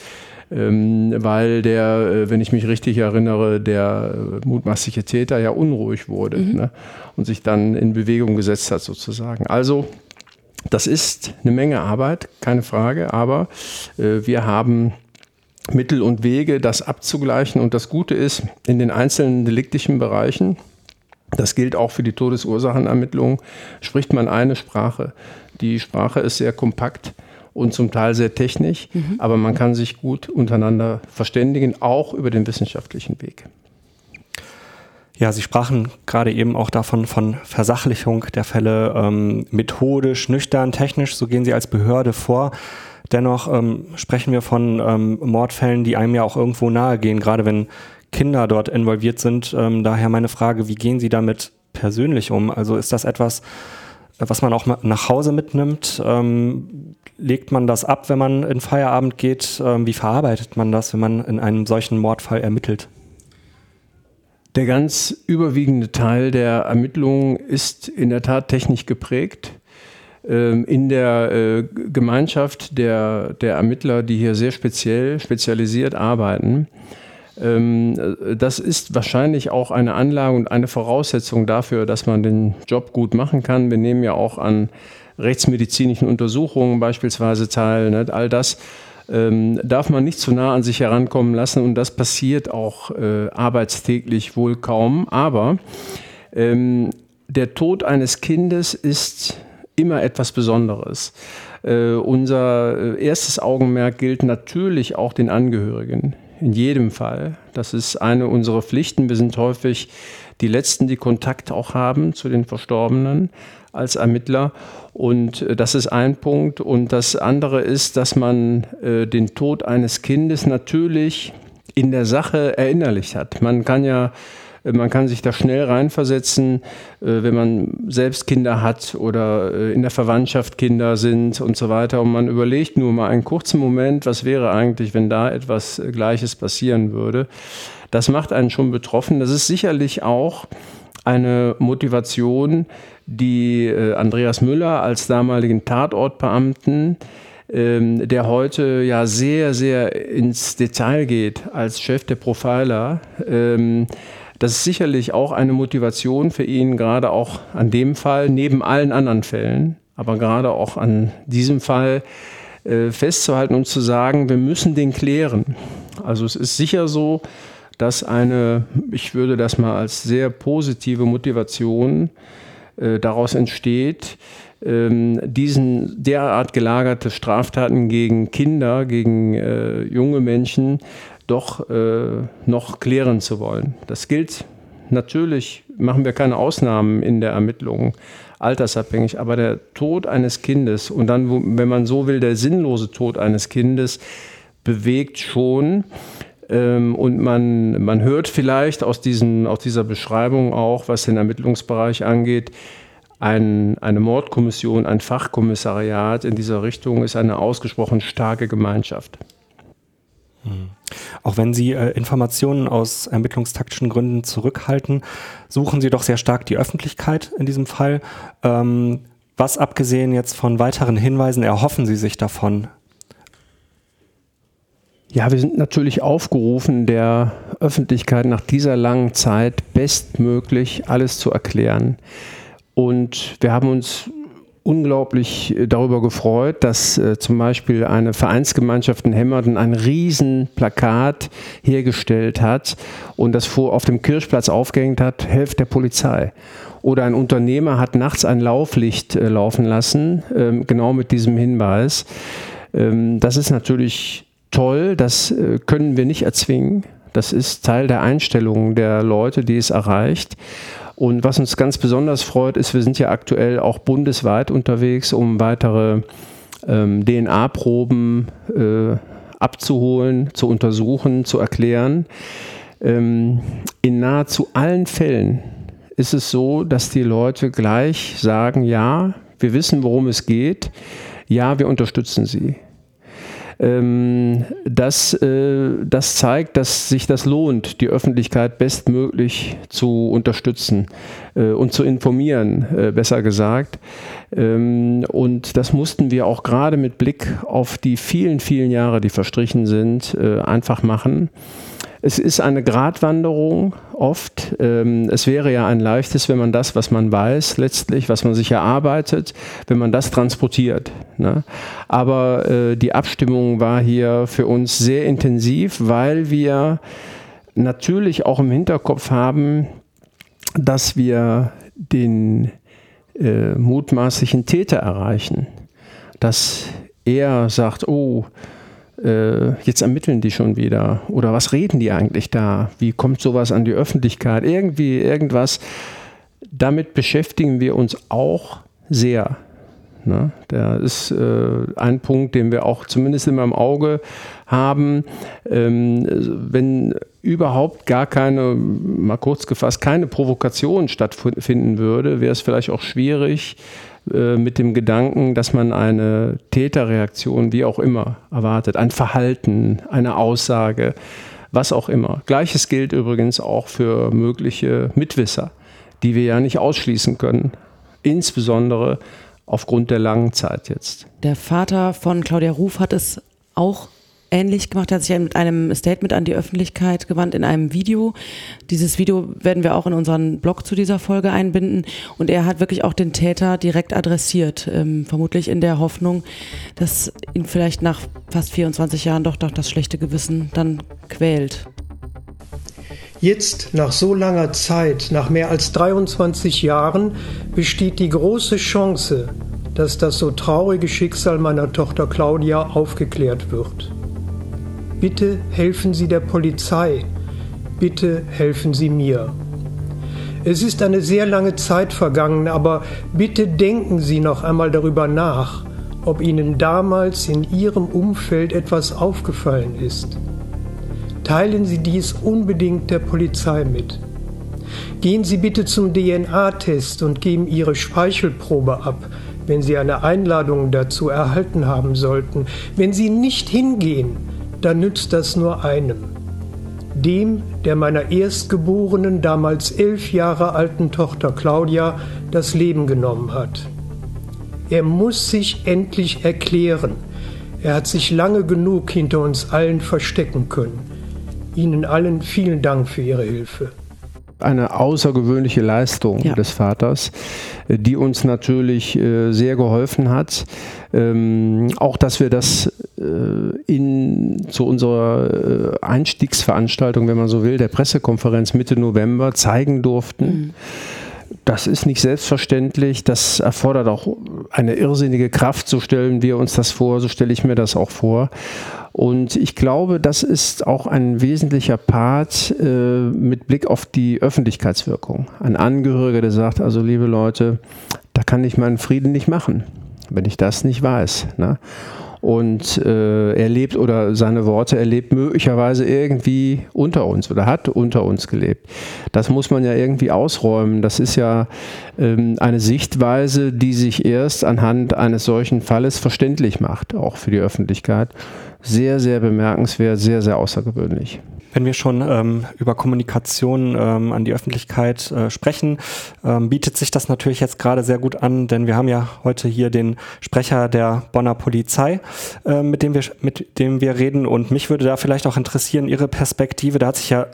ähm, weil der, äh, wenn ich mich richtig erinnere, der äh, mutmaßliche Täter ja unruhig wurde mhm. ne? und sich dann in Bewegung gesetzt hat sozusagen. Also das ist eine Menge Arbeit, keine Frage, aber äh, wir haben Mittel und Wege, das abzugleichen. Und das Gute ist, in den einzelnen deliktischen Bereichen, das gilt auch für die Todesursachenermittlung, spricht man eine Sprache. Die Sprache ist sehr kompakt und zum Teil sehr technisch, mhm. aber man kann sich gut untereinander verständigen, auch über den wissenschaftlichen Weg. Ja, Sie sprachen gerade eben auch davon von Versachlichung der Fälle, ähm, methodisch, nüchtern, technisch, so gehen Sie als Behörde vor. Dennoch ähm, sprechen wir von ähm, Mordfällen, die einem ja auch irgendwo nahe gehen, gerade wenn Kinder dort involviert sind. Ähm, daher meine Frage, wie gehen Sie damit persönlich um? Also ist das etwas, was man auch nach Hause mitnimmt? Ähm, legt man das ab, wenn man in Feierabend geht? Ähm, wie verarbeitet man das, wenn man in einem solchen Mordfall ermittelt? Der ganz überwiegende Teil der Ermittlungen ist in der Tat technisch geprägt. Ähm, in der äh, Gemeinschaft der, der Ermittler, die hier sehr speziell, spezialisiert arbeiten, ähm, das ist wahrscheinlich auch eine Anlage und eine Voraussetzung dafür, dass man den Job gut machen kann. Wir nehmen ja auch an rechtsmedizinischen Untersuchungen beispielsweise teil. Ne? All das ähm, darf man nicht zu nah an sich herankommen lassen und das passiert auch äh, arbeitstäglich wohl kaum. Aber ähm, der Tod eines Kindes ist immer etwas Besonderes. Äh, unser äh, erstes Augenmerk gilt natürlich auch den Angehörigen in jedem Fall. Das ist eine unserer Pflichten. Wir sind häufig die Letzten, die Kontakt auch haben zu den Verstorbenen als Ermittler. Und äh, das ist ein Punkt. Und das andere ist, dass man äh, den Tod eines Kindes natürlich in der Sache erinnerlicht hat. Man kann ja man kann sich da schnell reinversetzen, äh, wenn man selbst Kinder hat oder äh, in der Verwandtschaft Kinder sind und so weiter. Und man überlegt nur mal einen kurzen Moment, was wäre eigentlich, wenn da etwas äh, Gleiches passieren würde. Das macht einen schon betroffen. Das ist sicherlich auch eine Motivation, die Andreas Müller als damaligen Tatortbeamten ähm, der heute ja sehr, sehr ins Detail geht als Chef der Profiler, ähm, das ist sicherlich auch eine Motivation für ihn, gerade auch an dem Fall, neben allen anderen Fällen, aber gerade auch an diesem Fall äh, festzuhalten und zu sagen, wir müssen den klären. Also es ist sicher so, dass eine, ich würde das mal als sehr positive Motivation äh, daraus entsteht, ähm, diesen derart gelagerte Straftaten gegen Kinder, gegen äh, junge Menschen doch äh, noch klären zu wollen. Das gilt natürlich, machen wir keine Ausnahmen in der Ermittlung, altersabhängig, aber der Tod eines Kindes und dann, wenn man so will, der sinnlose Tod eines Kindes bewegt schon. Ähm, und man, man hört vielleicht aus, diesen, aus dieser Beschreibung auch, was den Ermittlungsbereich angeht, ein, eine Mordkommission, ein Fachkommissariat in dieser Richtung ist eine ausgesprochen starke Gemeinschaft. Hm. Auch wenn Sie äh, Informationen aus ermittlungstaktischen Gründen zurückhalten, suchen Sie doch sehr stark die Öffentlichkeit in diesem Fall. Ähm, was abgesehen jetzt von weiteren Hinweisen erhoffen Sie sich davon ja, wir sind natürlich aufgerufen, der Öffentlichkeit nach dieser langen Zeit bestmöglich alles zu erklären. Und wir haben uns unglaublich darüber gefreut, dass äh, zum Beispiel eine Vereinsgemeinschaft in Hemmerden ein Riesenplakat hergestellt hat und das vor auf dem Kirchplatz aufgehängt hat, helft der Polizei. Oder ein Unternehmer hat nachts ein Lauflicht äh, laufen lassen, äh, genau mit diesem Hinweis. Ähm, das ist natürlich toll, das äh, können wir nicht erzwingen. Das ist Teil der Einstellung der Leute, die es erreicht. Und was uns ganz besonders freut, ist, wir sind ja aktuell auch bundesweit unterwegs, um weitere ähm, DNA-Proben äh, abzuholen, zu untersuchen, zu erklären. Ähm, in nahezu allen Fällen ist es so, dass die Leute gleich sagen, ja, wir wissen, worum es geht, ja, wir unterstützen sie. Ähm, das, äh, das zeigt, dass sich das lohnt, die Öffentlichkeit bestmöglich zu unterstützen äh, und zu informieren, äh, besser gesagt. Ähm, und das mussten wir auch gerade mit Blick auf die vielen, vielen Jahre, die verstrichen sind, einfach machen. Es ist eine Gratwanderung oft. Ähm, es wäre ja ein leichtes, wenn man das, was man weiß, letztlich, was man sich erarbeitet, wenn man das transportiert. Ne? Aber äh, die Abstimmung war hier für uns sehr intensiv, weil wir natürlich auch im Hinterkopf haben, dass wir den äh, mutmaßlichen Täter erreichen. Dass er sagt, oh, äh, jetzt ermitteln die schon wieder oder was reden die eigentlich da? Wie kommt sowas an die Öffentlichkeit? Irgendwie irgendwas. Damit beschäftigen wir uns auch sehr. Ne? Der ist äh, ein Punkt, den wir auch zumindest immer im Auge haben. Ähm, wenn überhaupt gar keine, mal kurz gefasst, keine Provokation stattfinden würde, wäre es vielleicht auch schwierig, äh, mit dem Gedanken, dass man eine Täterreaktion, wie auch immer, erwartet, ein Verhalten, eine Aussage, was auch immer. Gleiches gilt übrigens auch für mögliche Mitwisser, die wir ja nicht ausschließen können, insbesondere aufgrund der langen Zeit jetzt. Der Vater von Claudia Ruf hat es auch ähnlich gemacht. Er hat sich mit einem Statement an die Öffentlichkeit gewandt in einem Video. Dieses Video werden wir auch in unseren Blog zu dieser Folge einbinden. Und er hat wirklich auch den Täter direkt adressiert, ähm, vermutlich in der Hoffnung, dass ihn vielleicht nach fast 24 Jahren doch doch das schlechte Gewissen dann quält. Jetzt, nach so langer Zeit, nach mehr als 23 Jahren, besteht die große Chance, dass das so traurige Schicksal meiner Tochter Claudia aufgeklärt wird. Bitte helfen Sie der Polizei. Bitte helfen Sie mir. Es ist eine sehr lange Zeit vergangen, aber bitte denken Sie noch einmal darüber nach, ob Ihnen damals in Ihrem Umfeld etwas aufgefallen ist. Teilen Sie dies unbedingt der Polizei mit. Gehen Sie bitte zum DNA-Test und geben Ihre Speichelprobe ab, wenn Sie eine Einladung dazu erhalten haben sollten. Wenn Sie nicht hingehen, dann nützt das nur einem. Dem, der meiner erstgeborenen, damals elf Jahre alten Tochter Claudia das Leben genommen hat. Er muss sich endlich erklären. Er hat sich lange genug hinter uns allen verstecken können. Ihnen allen vielen Dank für Ihre Hilfe eine außergewöhnliche Leistung ja. des Vaters, äh, die uns natürlich äh, sehr geholfen hat. Ähm, auch, dass wir das äh, in, zu unserer Einstiegsveranstaltung, wenn man so will, der Pressekonferenz Mitte November zeigen durften. Mhm das ist nicht selbstverständlich. Das erfordert auch eine irrsinnige Kraft. So stellen wir uns das vor, so stelle ich mir das auch vor. Und ich glaube, das ist auch ein wesentlicher Part äh, mit Blick auf die Öffentlichkeitswirkung. Ein Angehöriger, der sagt, also liebe Leute, da kann ich meinen Frieden nicht machen, wenn ich das nicht weiß. Ne? Und äh, er lebt oder seine Worte, er lebt möglicherweise irgendwie unter uns oder hat unter uns gelebt. Das muss man ja irgendwie ausräumen. Das ist ja ähm, eine Sichtweise, die sich erst anhand eines solchen Falles verständlich macht, auch für die Öffentlichkeit. Sehr, sehr bemerkenswert, sehr, sehr außergewöhnlich. Wenn wir schon ähm, über Kommunikation ähm, an die Öffentlichkeit äh, sprechen, ähm, bietet sich das natürlich jetzt gerade sehr gut an, denn wir haben ja heute hier den Sprecher der Bonner Polizei, äh, mit, dem wir, mit dem wir reden. Und mich würde da vielleicht auch interessieren, Ihre Perspektive. Da hat sich ja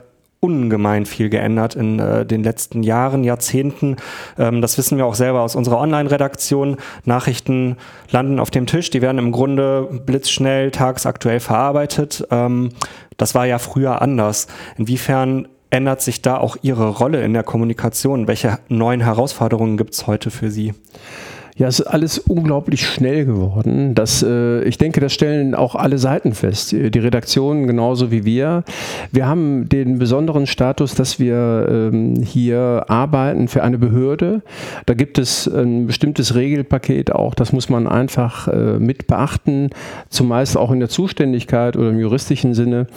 ungemein viel geändert in äh, den letzten Jahren, Jahrzehnten. Ähm, das wissen wir auch selber aus unserer Online-Redaktion. Nachrichten landen auf dem Tisch, die werden im Grunde blitzschnell, tagsaktuell verarbeitet. Ähm, das war ja früher anders. Inwiefern ändert sich da auch Ihre Rolle in der Kommunikation? Welche neuen Herausforderungen gibt es heute für Sie? Ja, es ist alles unglaublich schnell geworden. Das, äh, ich denke, das stellen auch alle Seiten fest. Die Redaktion genauso wie wir. Wir haben den besonderen Status, dass wir ähm, hier arbeiten für eine Behörde. Da gibt es ein bestimmtes Regelpaket auch. Das muss man einfach äh, mit beachten. Zumeist auch in der Zuständigkeit oder im juristischen Sinne.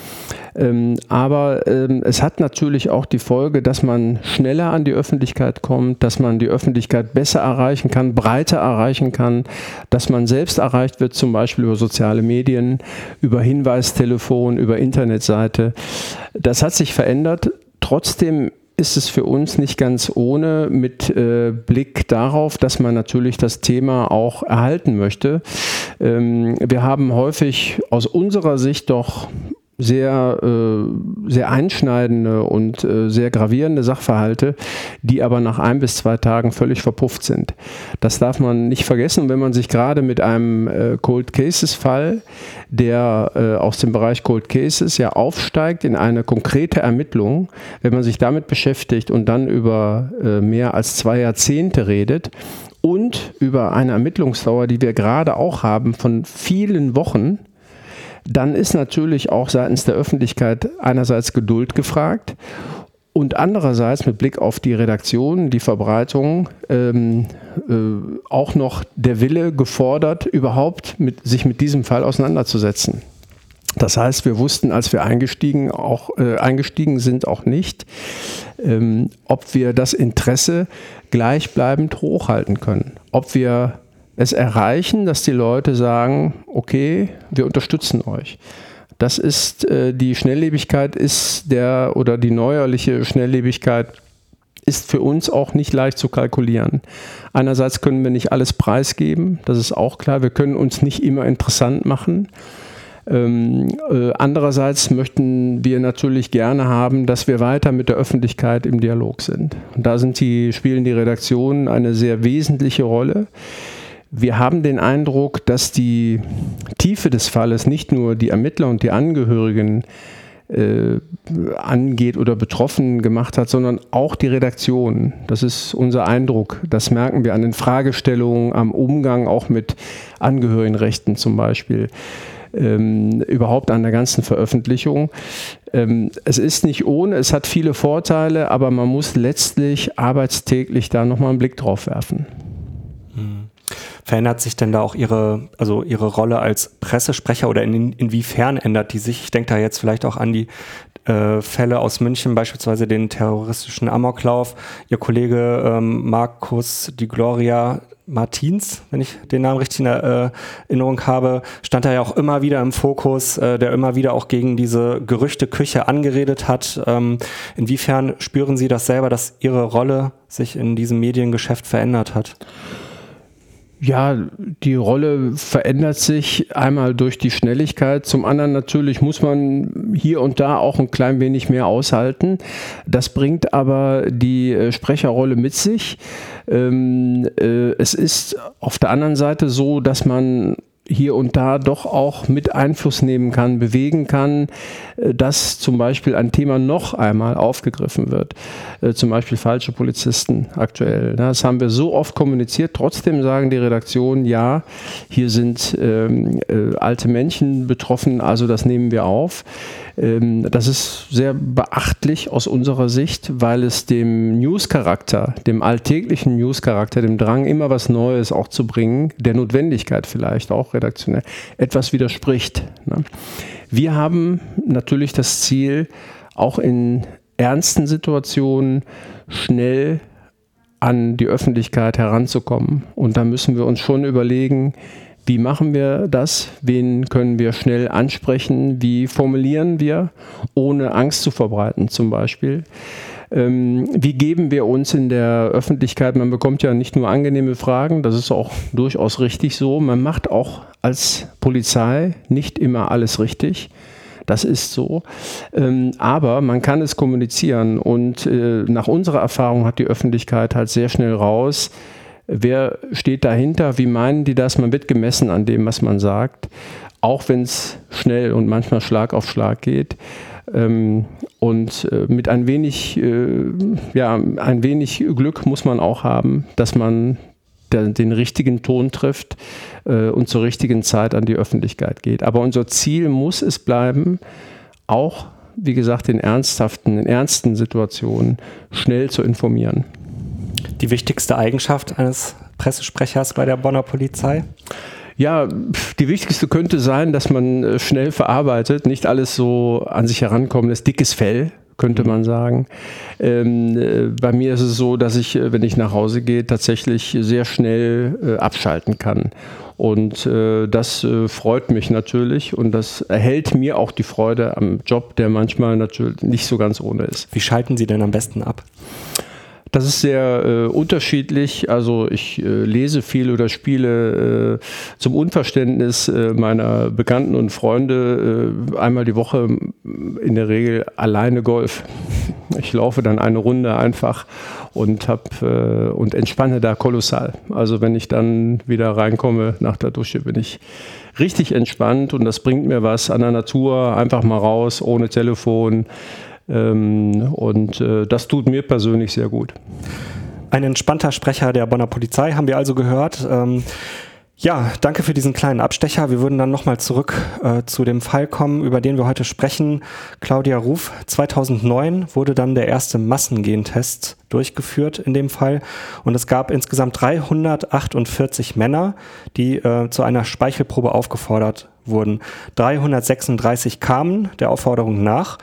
Ähm, aber ähm, es hat natürlich auch die Folge, dass man schneller an die Öffentlichkeit kommt, dass man die Öffentlichkeit besser erreichen kann, breiter erreichen kann, dass man selbst erreicht wird, zum Beispiel über soziale Medien, über Hinweistelefon, über Internetseite. Das hat sich verändert. Trotzdem ist es für uns nicht ganz ohne mit äh, Blick darauf, dass man natürlich das Thema auch erhalten möchte. Ähm, wir haben häufig aus unserer Sicht doch sehr, äh, sehr einschneidende und äh, sehr gravierende Sachverhalte, die aber nach ein bis zwei Tagen völlig verpufft sind. Das darf man nicht vergessen, wenn man sich gerade mit einem äh, Cold Cases Fall, der äh, aus dem Bereich Cold Cases ja aufsteigt in eine konkrete Ermittlung, wenn man sich damit beschäftigt und dann über äh, mehr als zwei Jahrzehnte redet, und über eine Ermittlungsdauer, die wir gerade auch haben von vielen Wochen, dann ist natürlich auch seitens der Öffentlichkeit einerseits Geduld gefragt und andererseits mit Blick auf die Redaktion, die Verbreitung, ähm, äh, auch noch der Wille gefordert, überhaupt mit, sich mit diesem Fall auseinanderzusetzen. Das heißt, wir wussten, als wir eingestiegen, auch, äh, eingestiegen sind, auch nicht, ähm, ob wir das Interesse gleichbleibend hochhalten können. Ob wir es erreichen, dass die Leute sagen, okay, wir unterstützen euch. Das ist äh, die Schnelllebigkeit ist der oder die neuerliche Schnelllebigkeit ist für uns auch nicht leicht zu kalkulieren. Einerseits können wir nicht alles preisgeben, das ist auch klar. Wir können uns nicht immer interessant machen. Ähm, äh, andererseits möchten wir natürlich gerne haben, dass wir weiter mit der Öffentlichkeit im Dialog sind. Und da sind die, spielen die Redaktionen eine sehr wesentliche Rolle. Wir haben den Eindruck, dass die Tiefe des Falles nicht nur die Ermittler und die Angehörigen äh, angeht oder betroffen gemacht hat, sondern auch die Redaktion. Das ist unser Eindruck. Das merken wir an den Fragestellungen, am Umgang auch mit Angehörigenrechten zum Beispiel. Ähm, überhaupt an der ganzen Veröffentlichung. Ähm, es ist nicht ohne, es hat viele Vorteile, aber man muss letztlich arbeitstäglich da nochmal einen Blick drauf werfen. Verändert sich denn da auch Ihre, also Ihre Rolle als Pressesprecher oder in, inwiefern ändert die sich? Ich denke da jetzt vielleicht auch an die äh, Fälle aus München, beispielsweise den terroristischen Amoklauf. Ihr Kollege ähm, Markus Di Gloria Martins, wenn ich den Namen richtig in äh, Erinnerung habe, stand da ja auch immer wieder im Fokus, äh, der immer wieder auch gegen diese Gerüchteküche angeredet hat. Ähm, inwiefern spüren Sie das selber, dass Ihre Rolle sich in diesem Mediengeschäft verändert hat? Ja, die Rolle verändert sich einmal durch die Schnelligkeit. Zum anderen natürlich muss man hier und da auch ein klein wenig mehr aushalten. Das bringt aber die äh, Sprecherrolle mit sich. Ähm, äh, es ist auf der anderen Seite so, dass man hier und da doch auch mit Einfluss nehmen kann, bewegen kann, äh, dass zum Beispiel ein Thema noch einmal aufgegriffen wird. Äh, zum Beispiel falsche Polizisten aktuell. Das haben wir so oft kommuniziert. Trotzdem sagen die Redaktionen, ja, hier sind ähm, äh, alte Männchen betroffen, also das nehmen wir auf. Ähm, das ist sehr beachtlich aus unserer Sicht, weil es dem News-Charakter, dem alltäglichen News-Charakter, dem Drang, immer was Neues auch zu bringen, der Notwendigkeit vielleicht auch redaktionell, etwas widerspricht. Ne? Wir haben natürlich das Ziel, auch in ernsten Situationen schnell an die Öffentlichkeit heranzukommen. Und da müssen wir uns schon überlegen, wie machen wir das? Wen können wir schnell ansprechen? Wie formulieren wir, ohne Angst zu verbreiten zum Beispiel? Ähm, wie geben wir uns in der Öffentlichkeit? Man bekommt ja nicht nur angenehme Fragen, das ist auch durchaus richtig so. Man macht auch als Polizei nicht immer alles richtig. Das ist so. Ähm, aber man kann es kommunizieren und äh, nach unserer Erfahrung hat die Öffentlichkeit halt sehr schnell raus, Wer steht dahinter? Wie meinen die das? Man wird gemessen an dem, was man sagt, auch wenn es schnell und manchmal Schlag auf Schlag geht. Ähm, und äh, mit ein wenig, äh, ja, ein wenig Glück muss man auch haben, dass man den richtigen Ton trifft äh, und zur richtigen Zeit an die Öffentlichkeit geht. Aber unser Ziel muss es bleiben, auch, wie gesagt, in ernsthaften, in ernsten Situationen schnell zu informieren die wichtigste Eigenschaft eines Pressesprechers bei der Bonner Polizei? Ja, die wichtigste könnte sein, dass man äh, schnell verarbeitet, nicht alles so an sich herankommen lässt, dickes Fell, könnte man sagen. Ähm, äh, bei mir ist es so, dass ich, äh, wenn ich nach Hause gehe, tatsächlich sehr schnell äh, abschalten kann. Und äh, das äh, freut mich natürlich und das erhält mir auch die Freude am Job, der manchmal natürlich nicht so ganz ohne ist. Wie schalten Sie denn am besten ab? Das ist sehr äh, unterschiedlich. Also ich äh, lese viel oder spiele äh, zum Unverständnis äh, meiner Bekannten und Freunde äh, einmal die Woche in der Regel alleine Golf. Ich laufe dann eine Runde einfach und hab, äh, und entspanne da kolossal. Also wenn ich dann wieder reinkomme nach der Dusche, bin ich richtig entspannt und das bringt mir was an der Natur, einfach mal raus, ohne Telefon. Ähm, und äh, das tut mir persönlich sehr gut. Ein entspannter Sprecher der Bonner Polizei haben wir also gehört. Ähm, ja, danke für diesen kleinen Abstecher. Wir würden dann nochmal zurück äh, zu dem Fall kommen, über den wir heute sprechen. Claudia Ruf, 2009 wurde dann der erste Massengentest durchgeführt in dem Fall. Und es gab insgesamt 348 Männer, die äh, zu einer Speichelprobe aufgefordert wurden. 336 kamen der Aufforderung nach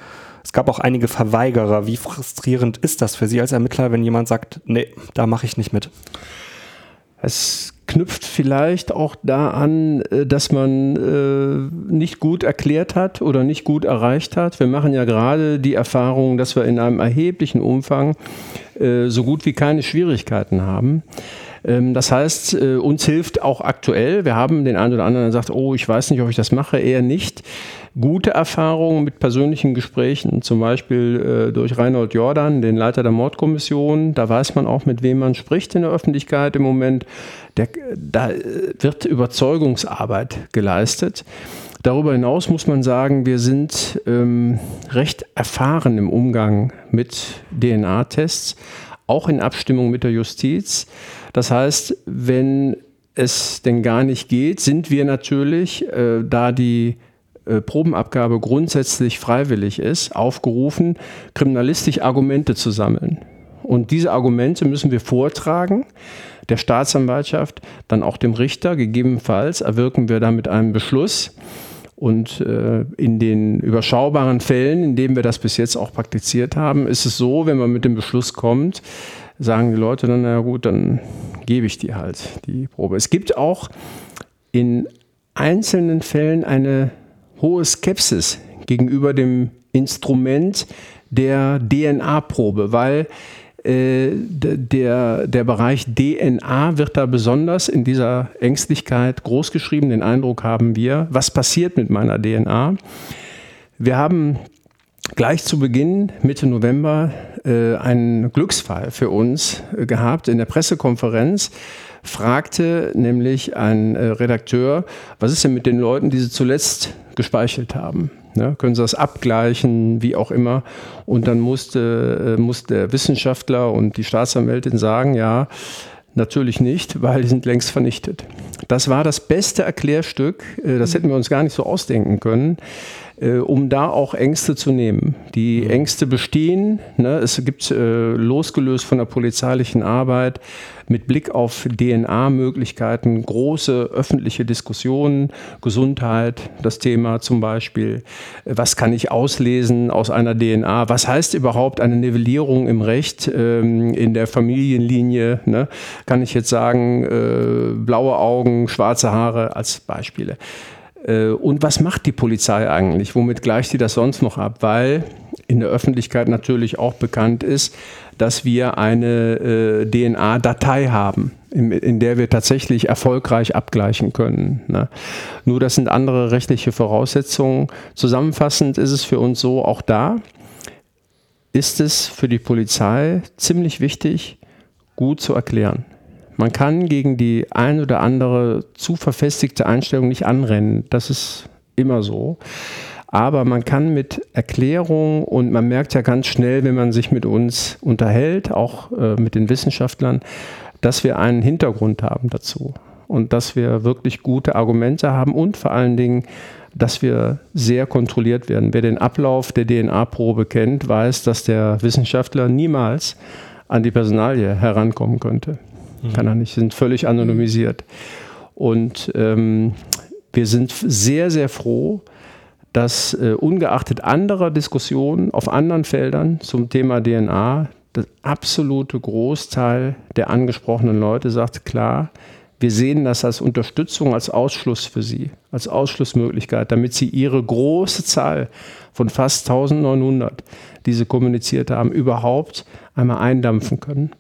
es gab auch einige Verweigerer. Wie frustrierend ist das für Sie als Ermittler, wenn jemand sagt, nee, da mache ich nicht mit? Es knüpft vielleicht auch da an, äh, dass man äh, nicht gut erklärt hat oder nicht gut erreicht hat. Wir machen ja gerade die Erfahrung, dass wir in einem erheblichen Umfang äh, so gut wie keine Schwierigkeiten haben. Ähm, das heißt, äh, uns hilft auch aktuell, wir haben den einen oder anderen, der sagt, oh, ich weiß nicht, ob ich das mache, eher nicht. Gute Erfahrungen mit persönlichen Gesprächen, zum Beispiel äh, durch Reinhold Jordan, den Leiter der Mordkommission. Da weiß man auch, mit wem man spricht in der Öffentlichkeit im Moment. Der, da äh, wird Überzeugungsarbeit geleistet. Darüber hinaus muss man sagen, wir sind ähm, recht erfahren im Umgang mit DNA-Tests, auch in Abstimmung mit der Justiz. Das heißt, wenn es denn gar nicht geht, sind wir natürlich, äh, da die äh, Probenabgabe grundsätzlich freiwillig ist, aufgerufen, kriminalistisch Argumente zu sammeln. Und diese Argumente müssen wir vortragen, der Staatsanwaltschaft, dann auch dem Richter. Gegebenenfalls erwirken wir damit einen Beschluss. Und äh, in den überschaubaren Fällen, in denen wir das bis jetzt auch praktiziert haben, ist es so, wenn man mit dem Beschluss kommt, sagen die Leute dann, na gut, dann gebe ich dir halt die Probe. Es gibt auch in einzelnen Fällen eine hohe Skepsis gegenüber dem Instrument der DNA-Probe, weil der, der Bereich DNA wird da besonders in dieser Ängstlichkeit großgeschrieben. Den Eindruck haben wir, was passiert mit meiner DNA? Wir haben gleich zu Beginn, Mitte November, äh, einen Glücksfall für uns äh, gehabt. In der Pressekonferenz fragte nämlich ein äh, Redakteur, was ist denn mit den Leuten, die sie zuletzt gespeichert haben? Ne? Können sie das abgleichen, wie auch immer? Und dann musste, äh, musste der Wissenschaftler und die Staatsanwältin sagen, ja, Natürlich nicht, weil die sind längst vernichtet. Das war das beste Erklärstück, äh, das hätten wir uns gar nicht so ausdenken können, äh, um da auch Ängste zu nehmen. Die mhm. Ängste bestehen. Ne? Es gibt äh, losgelöst von der polizeilichen Arbeit mit Blick auf DNA-Möglichkeiten große öffentliche Diskussionen, Gesundheit, das Thema zum Beispiel. Was kann ich auslesen aus einer DNA? Was heißt überhaupt eine Nivellierung im Recht ähm, in der Familienlinie? Ne? Kann ich jetzt sagen, äh, blaue Augen, schwarze Haare als Beispiele? Äh, und was macht die Polizei eigentlich? Womit gleicht sie das sonst noch ab? Weil in der Öffentlichkeit natürlich auch bekannt ist, dass wir eine äh, DNA-Datei haben, in, in, der wir tatsächlich erfolgreich abgleichen können. Ne? Nur das sind andere rechtliche Voraussetzungen. Zusammenfassend ist es für uns so, auch da ist es für die Polizei ziemlich wichtig, gut zu erklären. Man kann gegen die ein oder andere zu verfestigte Einstellung nicht anrennen. Das ist immer so. Aber man kann mit Erklärung und man merkt ja ganz schnell, wenn man sich mit uns unterhält, auch äh, mit den Wissenschaftlern, dass wir einen Hintergrund haben dazu und dass wir wirklich gute Argumente haben und vor allen Dingen, dass wir sehr kontrolliert werden. Wer den Ablauf der DNA-Probe kennt, weiß, dass der Wissenschaftler niemals an die Personalie herankommen könnte. Mhm. Kann er nicht, sind völlig anonymisiert. Und ähm, wir sind sehr, sehr froh, dass äh, ungeachtet anderer Diskussionen auf anderen Feldern zum Thema DNA der absolute Großteil der angesprochenen Leute sagt, klar, wir sehen das als Unterstützung, als Ausschluss für sie, als Ausschlussmöglichkeit, damit sie ihre große Zahl von fast 1900, die sie kommuniziert haben, überhaupt einmal eindampfen können.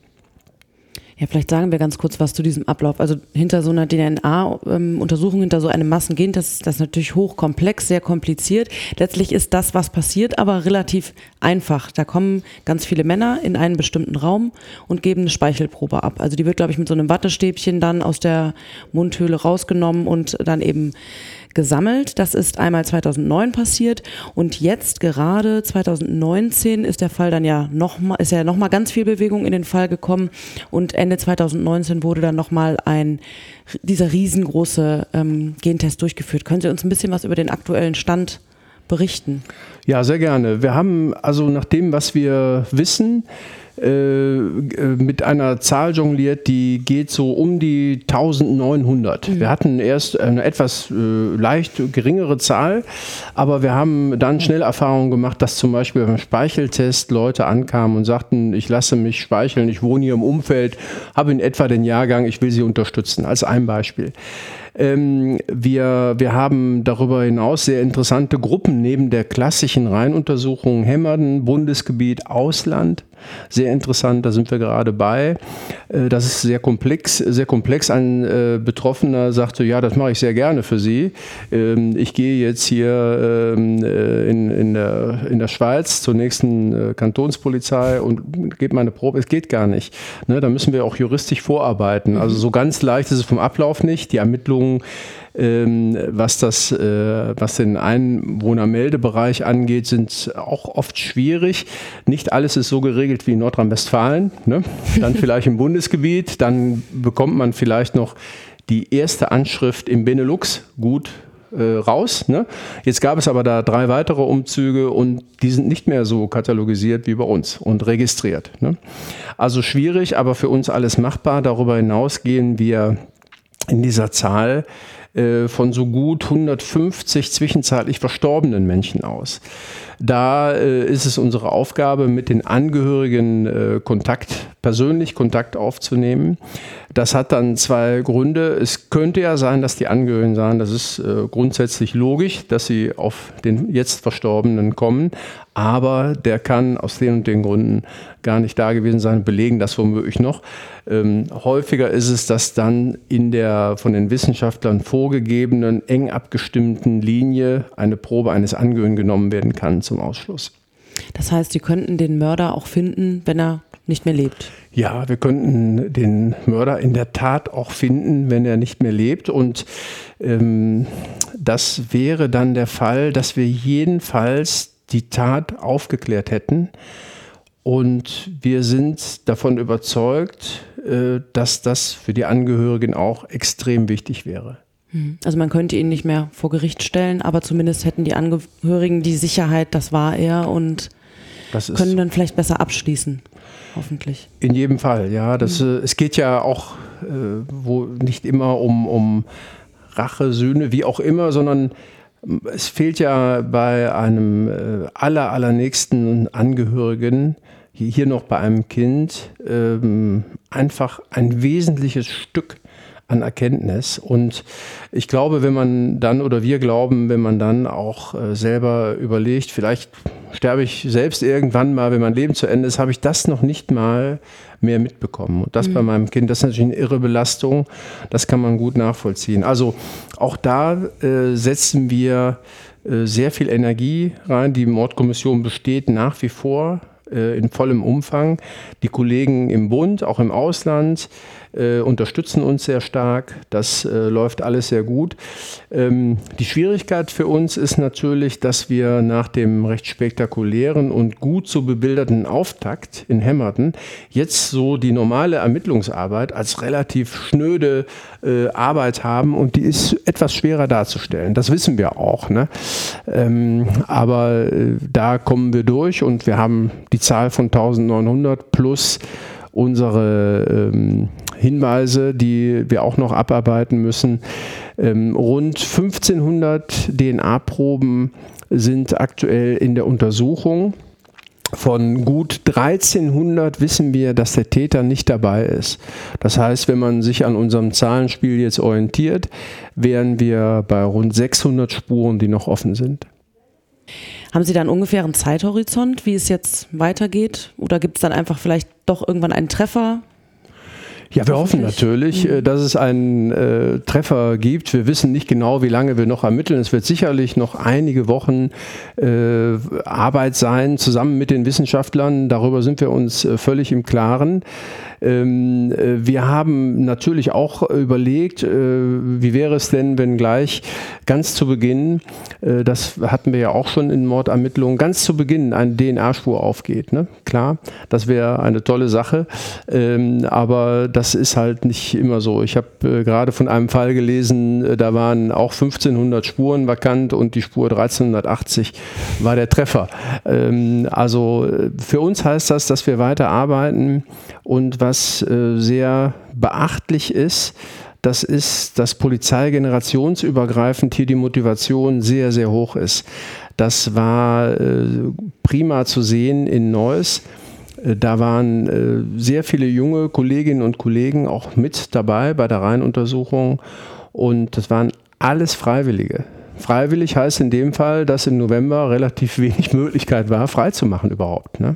Ja, vielleicht sagen wir ganz kurz was zu diesem Ablauf. Also hinter so einer DNA-Untersuchung, hinter so einem Massengen, das, das ist natürlich hochkomplex, sehr kompliziert. Letztlich ist das, was passiert, aber relativ einfach. Da kommen ganz viele Männer in einen bestimmten Raum und geben eine Speichelprobe ab. Also die wird, glaube ich, mit so einem Wattestäbchen dann aus der Mundhöhle rausgenommen und dann eben gesammelt. Das ist einmal 2009 passiert und jetzt gerade 2019 ist der Fall dann ja noch mal, ist ja noch mal ganz viel Bewegung in den Fall gekommen und Ende 2019 wurde dann noch mal ein dieser riesengroße ähm, Gentest durchgeführt. Können Sie uns ein bisschen was über den aktuellen Stand berichten? Ja, sehr gerne. Wir haben also nach dem, was wir wissen, äh, äh, mit einer Zahl jongliert, die geht so um die 1900. Mhm. Wir hatten erst eine etwas äh, leicht geringere Zahl, aber wir haben dann schnell Erfahrungen gemacht, dass zum Beispiel beim Speicheltest Leute ankamen und sagten, ich lasse mich speicheln, ich wohne hier im Umfeld, habe in etwa den Jahrgang, ich will Sie unterstützen, als ein Beispiel. Ähm, wir, wir haben darüber hinaus sehr interessante Gruppen neben der klassischen Reihenuntersuchung Hämmerden, Bundesgebiet, Ausland. Sehr interessant, da sind wir gerade bei. Äh, das ist sehr komplex. Sehr komplex. Ein äh, Betroffener sagte, ja, das mache ich sehr gerne für Sie. Ähm, ich gehe jetzt hier ähm, äh, in, in, der, in der Schweiz zur nächsten Kantonspolizei und gebe meine Probe. Es geht gar nicht. Ne, da müssen wir auch juristisch vorarbeiten. Also so ganz leicht ist es vom Ablauf nicht. Die Ermittlungen ähm, was, das, äh, was den Einwohnermeldebereich angeht, sind auch oft schwierig. Nicht alles ist so geregelt wie in Nordrhein-Westfalen. Ne? Dann vielleicht im Bundesgebiet, dann bekommt man vielleicht noch die erste Anschrift im Benelux gut äh, raus. Ne? Jetzt gab es aber da drei weitere Umzüge und die sind nicht mehr so katalogisiert wie bei uns und registriert. Ne? Also schwierig, aber für uns alles machbar. Darüber hinaus gehen wir in dieser Zahl äh, von so gut 150 zwischenzeitlich verstorbenen Menschen aus. Da äh, ist es unsere Aufgabe, mit den Angehörigen äh, Kontakt, persönlich Kontakt aufzunehmen. Das hat dann zwei Gründe. Es könnte ja sein, dass die Angehörigen sagen, das ist äh, grundsätzlich logisch, dass sie auf den jetzt Verstorbenen kommen, aber der kann aus den und den Gründen gar nicht da gewesen sein, belegen das womöglich noch. Ähm, häufiger ist es, dass dann in der von den Wissenschaftlern vorgegebenen, eng abgestimmten Linie eine Probe eines Angehörigen genommen werden kann zum Ausschluss. Das heißt, Sie könnten den Mörder auch finden, wenn er nicht mehr lebt. Ja, wir könnten den Mörder in der Tat auch finden, wenn er nicht mehr lebt. Und ähm, das wäre dann der Fall, dass wir jedenfalls die Tat aufgeklärt hätten. Und wir sind davon überzeugt, äh, dass das für die Angehörigen auch extrem wichtig wäre. Hm. Also man könnte ihn nicht mehr vor Gericht stellen, aber zumindest hätten die Angehörigen die Sicherheit, das war er und können dann vielleicht besser abschließen, hoffentlich. In jedem Fall, ja. Das, mhm. es geht ja auch äh, wo nicht immer um, um Rache, Sühne, wie auch immer, sondern es fehlt ja bei einem äh, aller, allernächsten Angehörigen, hier noch bei einem Kind, ähm, einfach ein wesentliches Stück an Erkenntnis. Und ich glaube, wenn man dann, oder wir glauben, wenn man dann auch äh, selber überlegt, vielleicht sterbe ich selbst irgendwann mal, wenn mein Leben zu Ende ist, habe ich das noch nicht mal mehr mitbekommen. Und das mhm. bei meinem Kind, das ist natürlich eine irre Belastung. Das kann man gut nachvollziehen. Also auch da äh, setzen wir äh, sehr viel Energie rein. Die Mordkommission besteht nach wie vor äh, in vollem Umfang. Die Kollegen im Bund, auch im Ausland, äh, unterstützen uns sehr stark. Das äh, läuft alles sehr gut. Ähm, die Schwierigkeit für uns ist natürlich, dass wir nach dem recht spektakulären und gut zu bebilderten Auftakt in Hemmerton jetzt so die normale Ermittlungsarbeit als relativ schnöde äh, Arbeit haben und die ist etwas schwerer darzustellen. Das wissen wir auch. Ne? Ähm, aber äh, da kommen wir durch und wir haben die Zahl von 1900 plus unsere ähm, Hinweise, die wir auch noch abarbeiten müssen. Ähm, rund 1500 DNA-Proben sind aktuell in der Untersuchung. Von gut 1300 wissen wir, dass der Täter nicht dabei ist. Das heißt, wenn man sich an unserem Zahlenspiel jetzt orientiert, wären wir bei rund 600 Spuren, die noch offen sind. Haben Sie dann ungefähr einen Zeithorizont, wie es jetzt weitergeht? Oder gibt es dann einfach vielleicht doch irgendwann einen Treffer? Ja, wir hoffen natürlich, mhm. Äh, dass es einen äh, Treffer gibt. Wir wissen nicht genau, wie lange wir noch ermitteln. Es wird sicherlich noch einige Wochen äh, Arbeit sein, zusammen mit den Wissenschaftlern. Darüber sind wir uns äh, völlig im Klaren. Ähm, äh, wir haben natürlich auch überlegt, äh, wie wäre es denn, wenn gleich ganz zu Beginn, das hatten wir ja auch schon in Mordermittlungen, ganz zu Beginn eine DNA-Spur aufgeht. Ne? Klar, das wäre eine tolle Sache, ähm, aber das ist halt nicht immer so. Ich habe gerade von einem Fall gelesen, da waren auch 1500 Spuren vakant und die Spur 1380 war der Treffer. Ähm, also für uns heißt das, dass wir weiter arbeiten und was äh, sehr beachtlich ist, das ist, dass polizeigenerationsübergreifend hier die Motivation sehr, sehr hoch ist. Das war äh, prima zu sehen in Neuss. Äh, da waren äh, sehr viele junge Kolleginnen und Kollegen auch mit dabei bei der Reihenuntersuchung und das waren alles Freiwillige. Freiwillig heißt in dem Fall, dass im November relativ wenig Möglichkeit war, freizumachen überhaupt. Ne?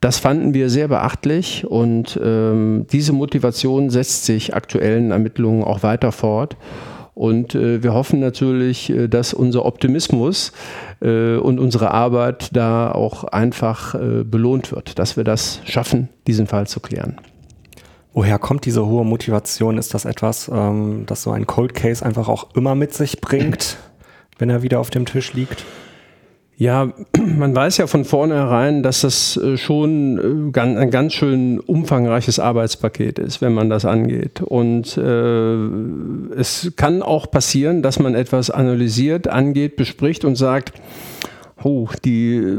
Das fanden wir sehr beachtlich und ähm, diese Motivation setzt sich aktuellen Ermittlungen auch weiter fort. Und äh, wir hoffen natürlich, äh, dass unser Optimismus äh, und unsere Arbeit da auch einfach äh, belohnt wird, dass wir das schaffen, diesen Fall zu klären. Woher kommt diese hohe Motivation? Ist das etwas, ähm, das so ein Cold Case einfach auch immer mit sich bringt, wenn er wieder auf dem Tisch liegt? Ja, man weiß ja von vornherein, dass das äh, schon äh, ein ganz schön umfangreiches Arbeitspaket ist, wenn man das angeht. Und äh, es kann auch passieren, dass man etwas analysiert, angeht, bespricht und sagt, oh, die,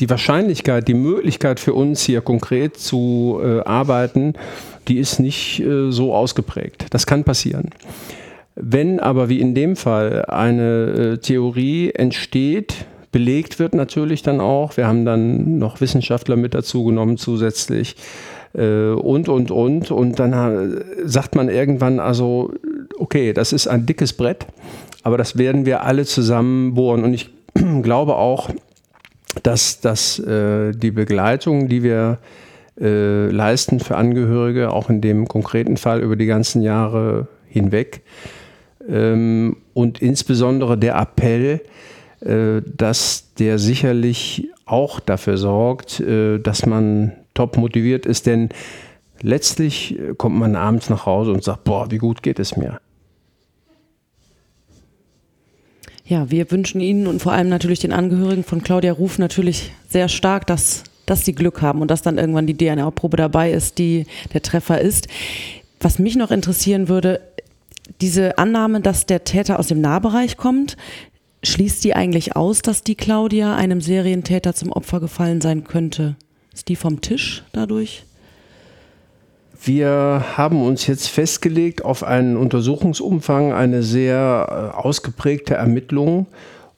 die Wahrscheinlichkeit, die Möglichkeit für uns hier konkret zu äh, arbeiten, die ist nicht äh, so ausgeprägt. Das kann passieren. Wenn aber wie in dem Fall eine äh, Theorie entsteht, belegt wird natürlich dann auch. Wir haben dann noch Wissenschaftler mit dazu genommen zusätzlich äh, und, und, und. Und dann sagt man irgendwann also, okay, das ist ein dickes Brett, aber das werden wir alle zusammen bohren. Und ich glaube auch, dass, dass äh, die Begleitung, die wir äh, leisten für Angehörige, auch in dem konkreten Fall über die ganzen Jahre hinweg, ähm, und insbesondere der Appell, äh, dass der sicherlich auch dafür sorgt, äh, dass man top motiviert ist. Denn letztlich äh, kommt man abends nach Hause und sagt, boah, wie gut geht es mir. Ja, wir wünschen Ihnen und vor allem natürlich den Angehörigen von Claudia Ruf natürlich sehr stark, dass, dass sie Glück haben und dass dann irgendwann die DNA-Probe dabei ist, die der Treffer ist. Was mich noch interessieren würde, diese Annahme, dass der Täter aus dem Nahbereich kommt, schließt die eigentlich aus, dass die Claudia einem Serientäter zum Opfer gefallen sein könnte? Ist die vom Tisch dadurch? Wir haben uns jetzt festgelegt auf einen Untersuchungsumfang, eine sehr äh, ausgeprägte Ermittlung.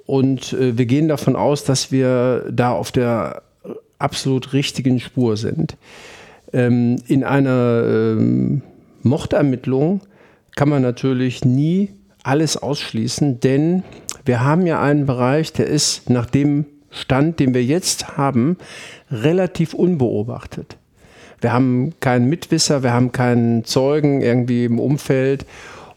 Und äh, wir gehen davon aus, dass wir da auf der absolut richtigen Spur sind. Ähm, in einer ähm, Mordermittlung kann man natürlich nie alles ausschließen, denn wir haben ja einen Bereich, der ist nach dem Stand, den wir jetzt haben, relativ unbeobachtet. Wir haben keinen Mitwisser, wir haben keinen Zeugen irgendwie im Umfeld.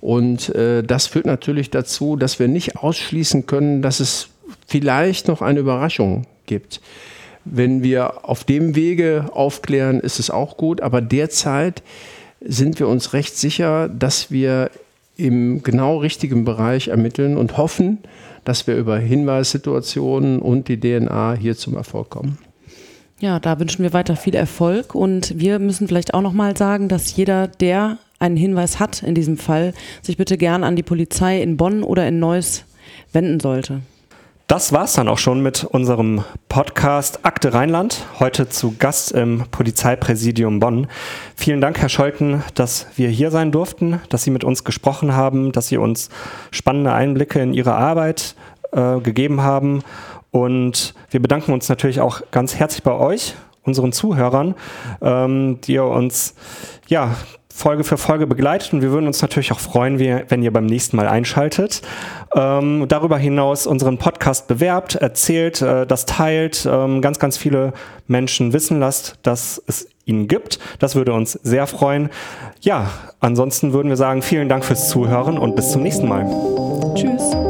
Und äh, das führt natürlich dazu, dass wir nicht ausschließen können, dass es vielleicht noch eine Überraschung gibt. Wenn wir auf dem Wege aufklären, ist es auch gut. Aber derzeit sind wir uns recht sicher, dass wir im genau richtigen Bereich ermitteln und hoffen, dass wir über Hinweissituationen und die DNA hier zum Erfolg kommen. Ja, da wünschen wir weiter viel Erfolg und wir müssen vielleicht auch noch mal sagen, dass jeder, der einen Hinweis hat in diesem Fall, sich bitte gern an die Polizei in Bonn oder in Neuss wenden sollte. Das war's dann auch schon mit unserem Podcast Akte Rheinland. Heute zu Gast im Polizeipräsidium Bonn. Vielen Dank, Herr Scholten, dass wir hier sein durften, dass Sie mit uns gesprochen haben, dass Sie uns spannende Einblicke in Ihre Arbeit äh, gegeben haben und wir bedanken uns natürlich auch ganz herzlich bei euch, unseren Zuhörern, ähm, die ihr uns ja, Folge für Folge begleitet. Und wir würden uns natürlich auch freuen, wenn ihr beim nächsten Mal einschaltet. Ähm, darüber hinaus unseren Podcast bewerbt, erzählt, äh, das teilt, ähm, ganz, ganz viele Menschen wissen lasst, dass es ihn gibt. Das würde uns sehr freuen. Ja, ansonsten würden wir sagen, vielen Dank fürs Zuhören und bis zum nächsten Mal. Tschüss.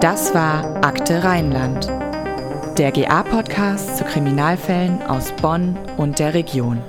Das war Akte Rheinland, der GA-Podcast zu Kriminalfällen aus Bonn und der Region.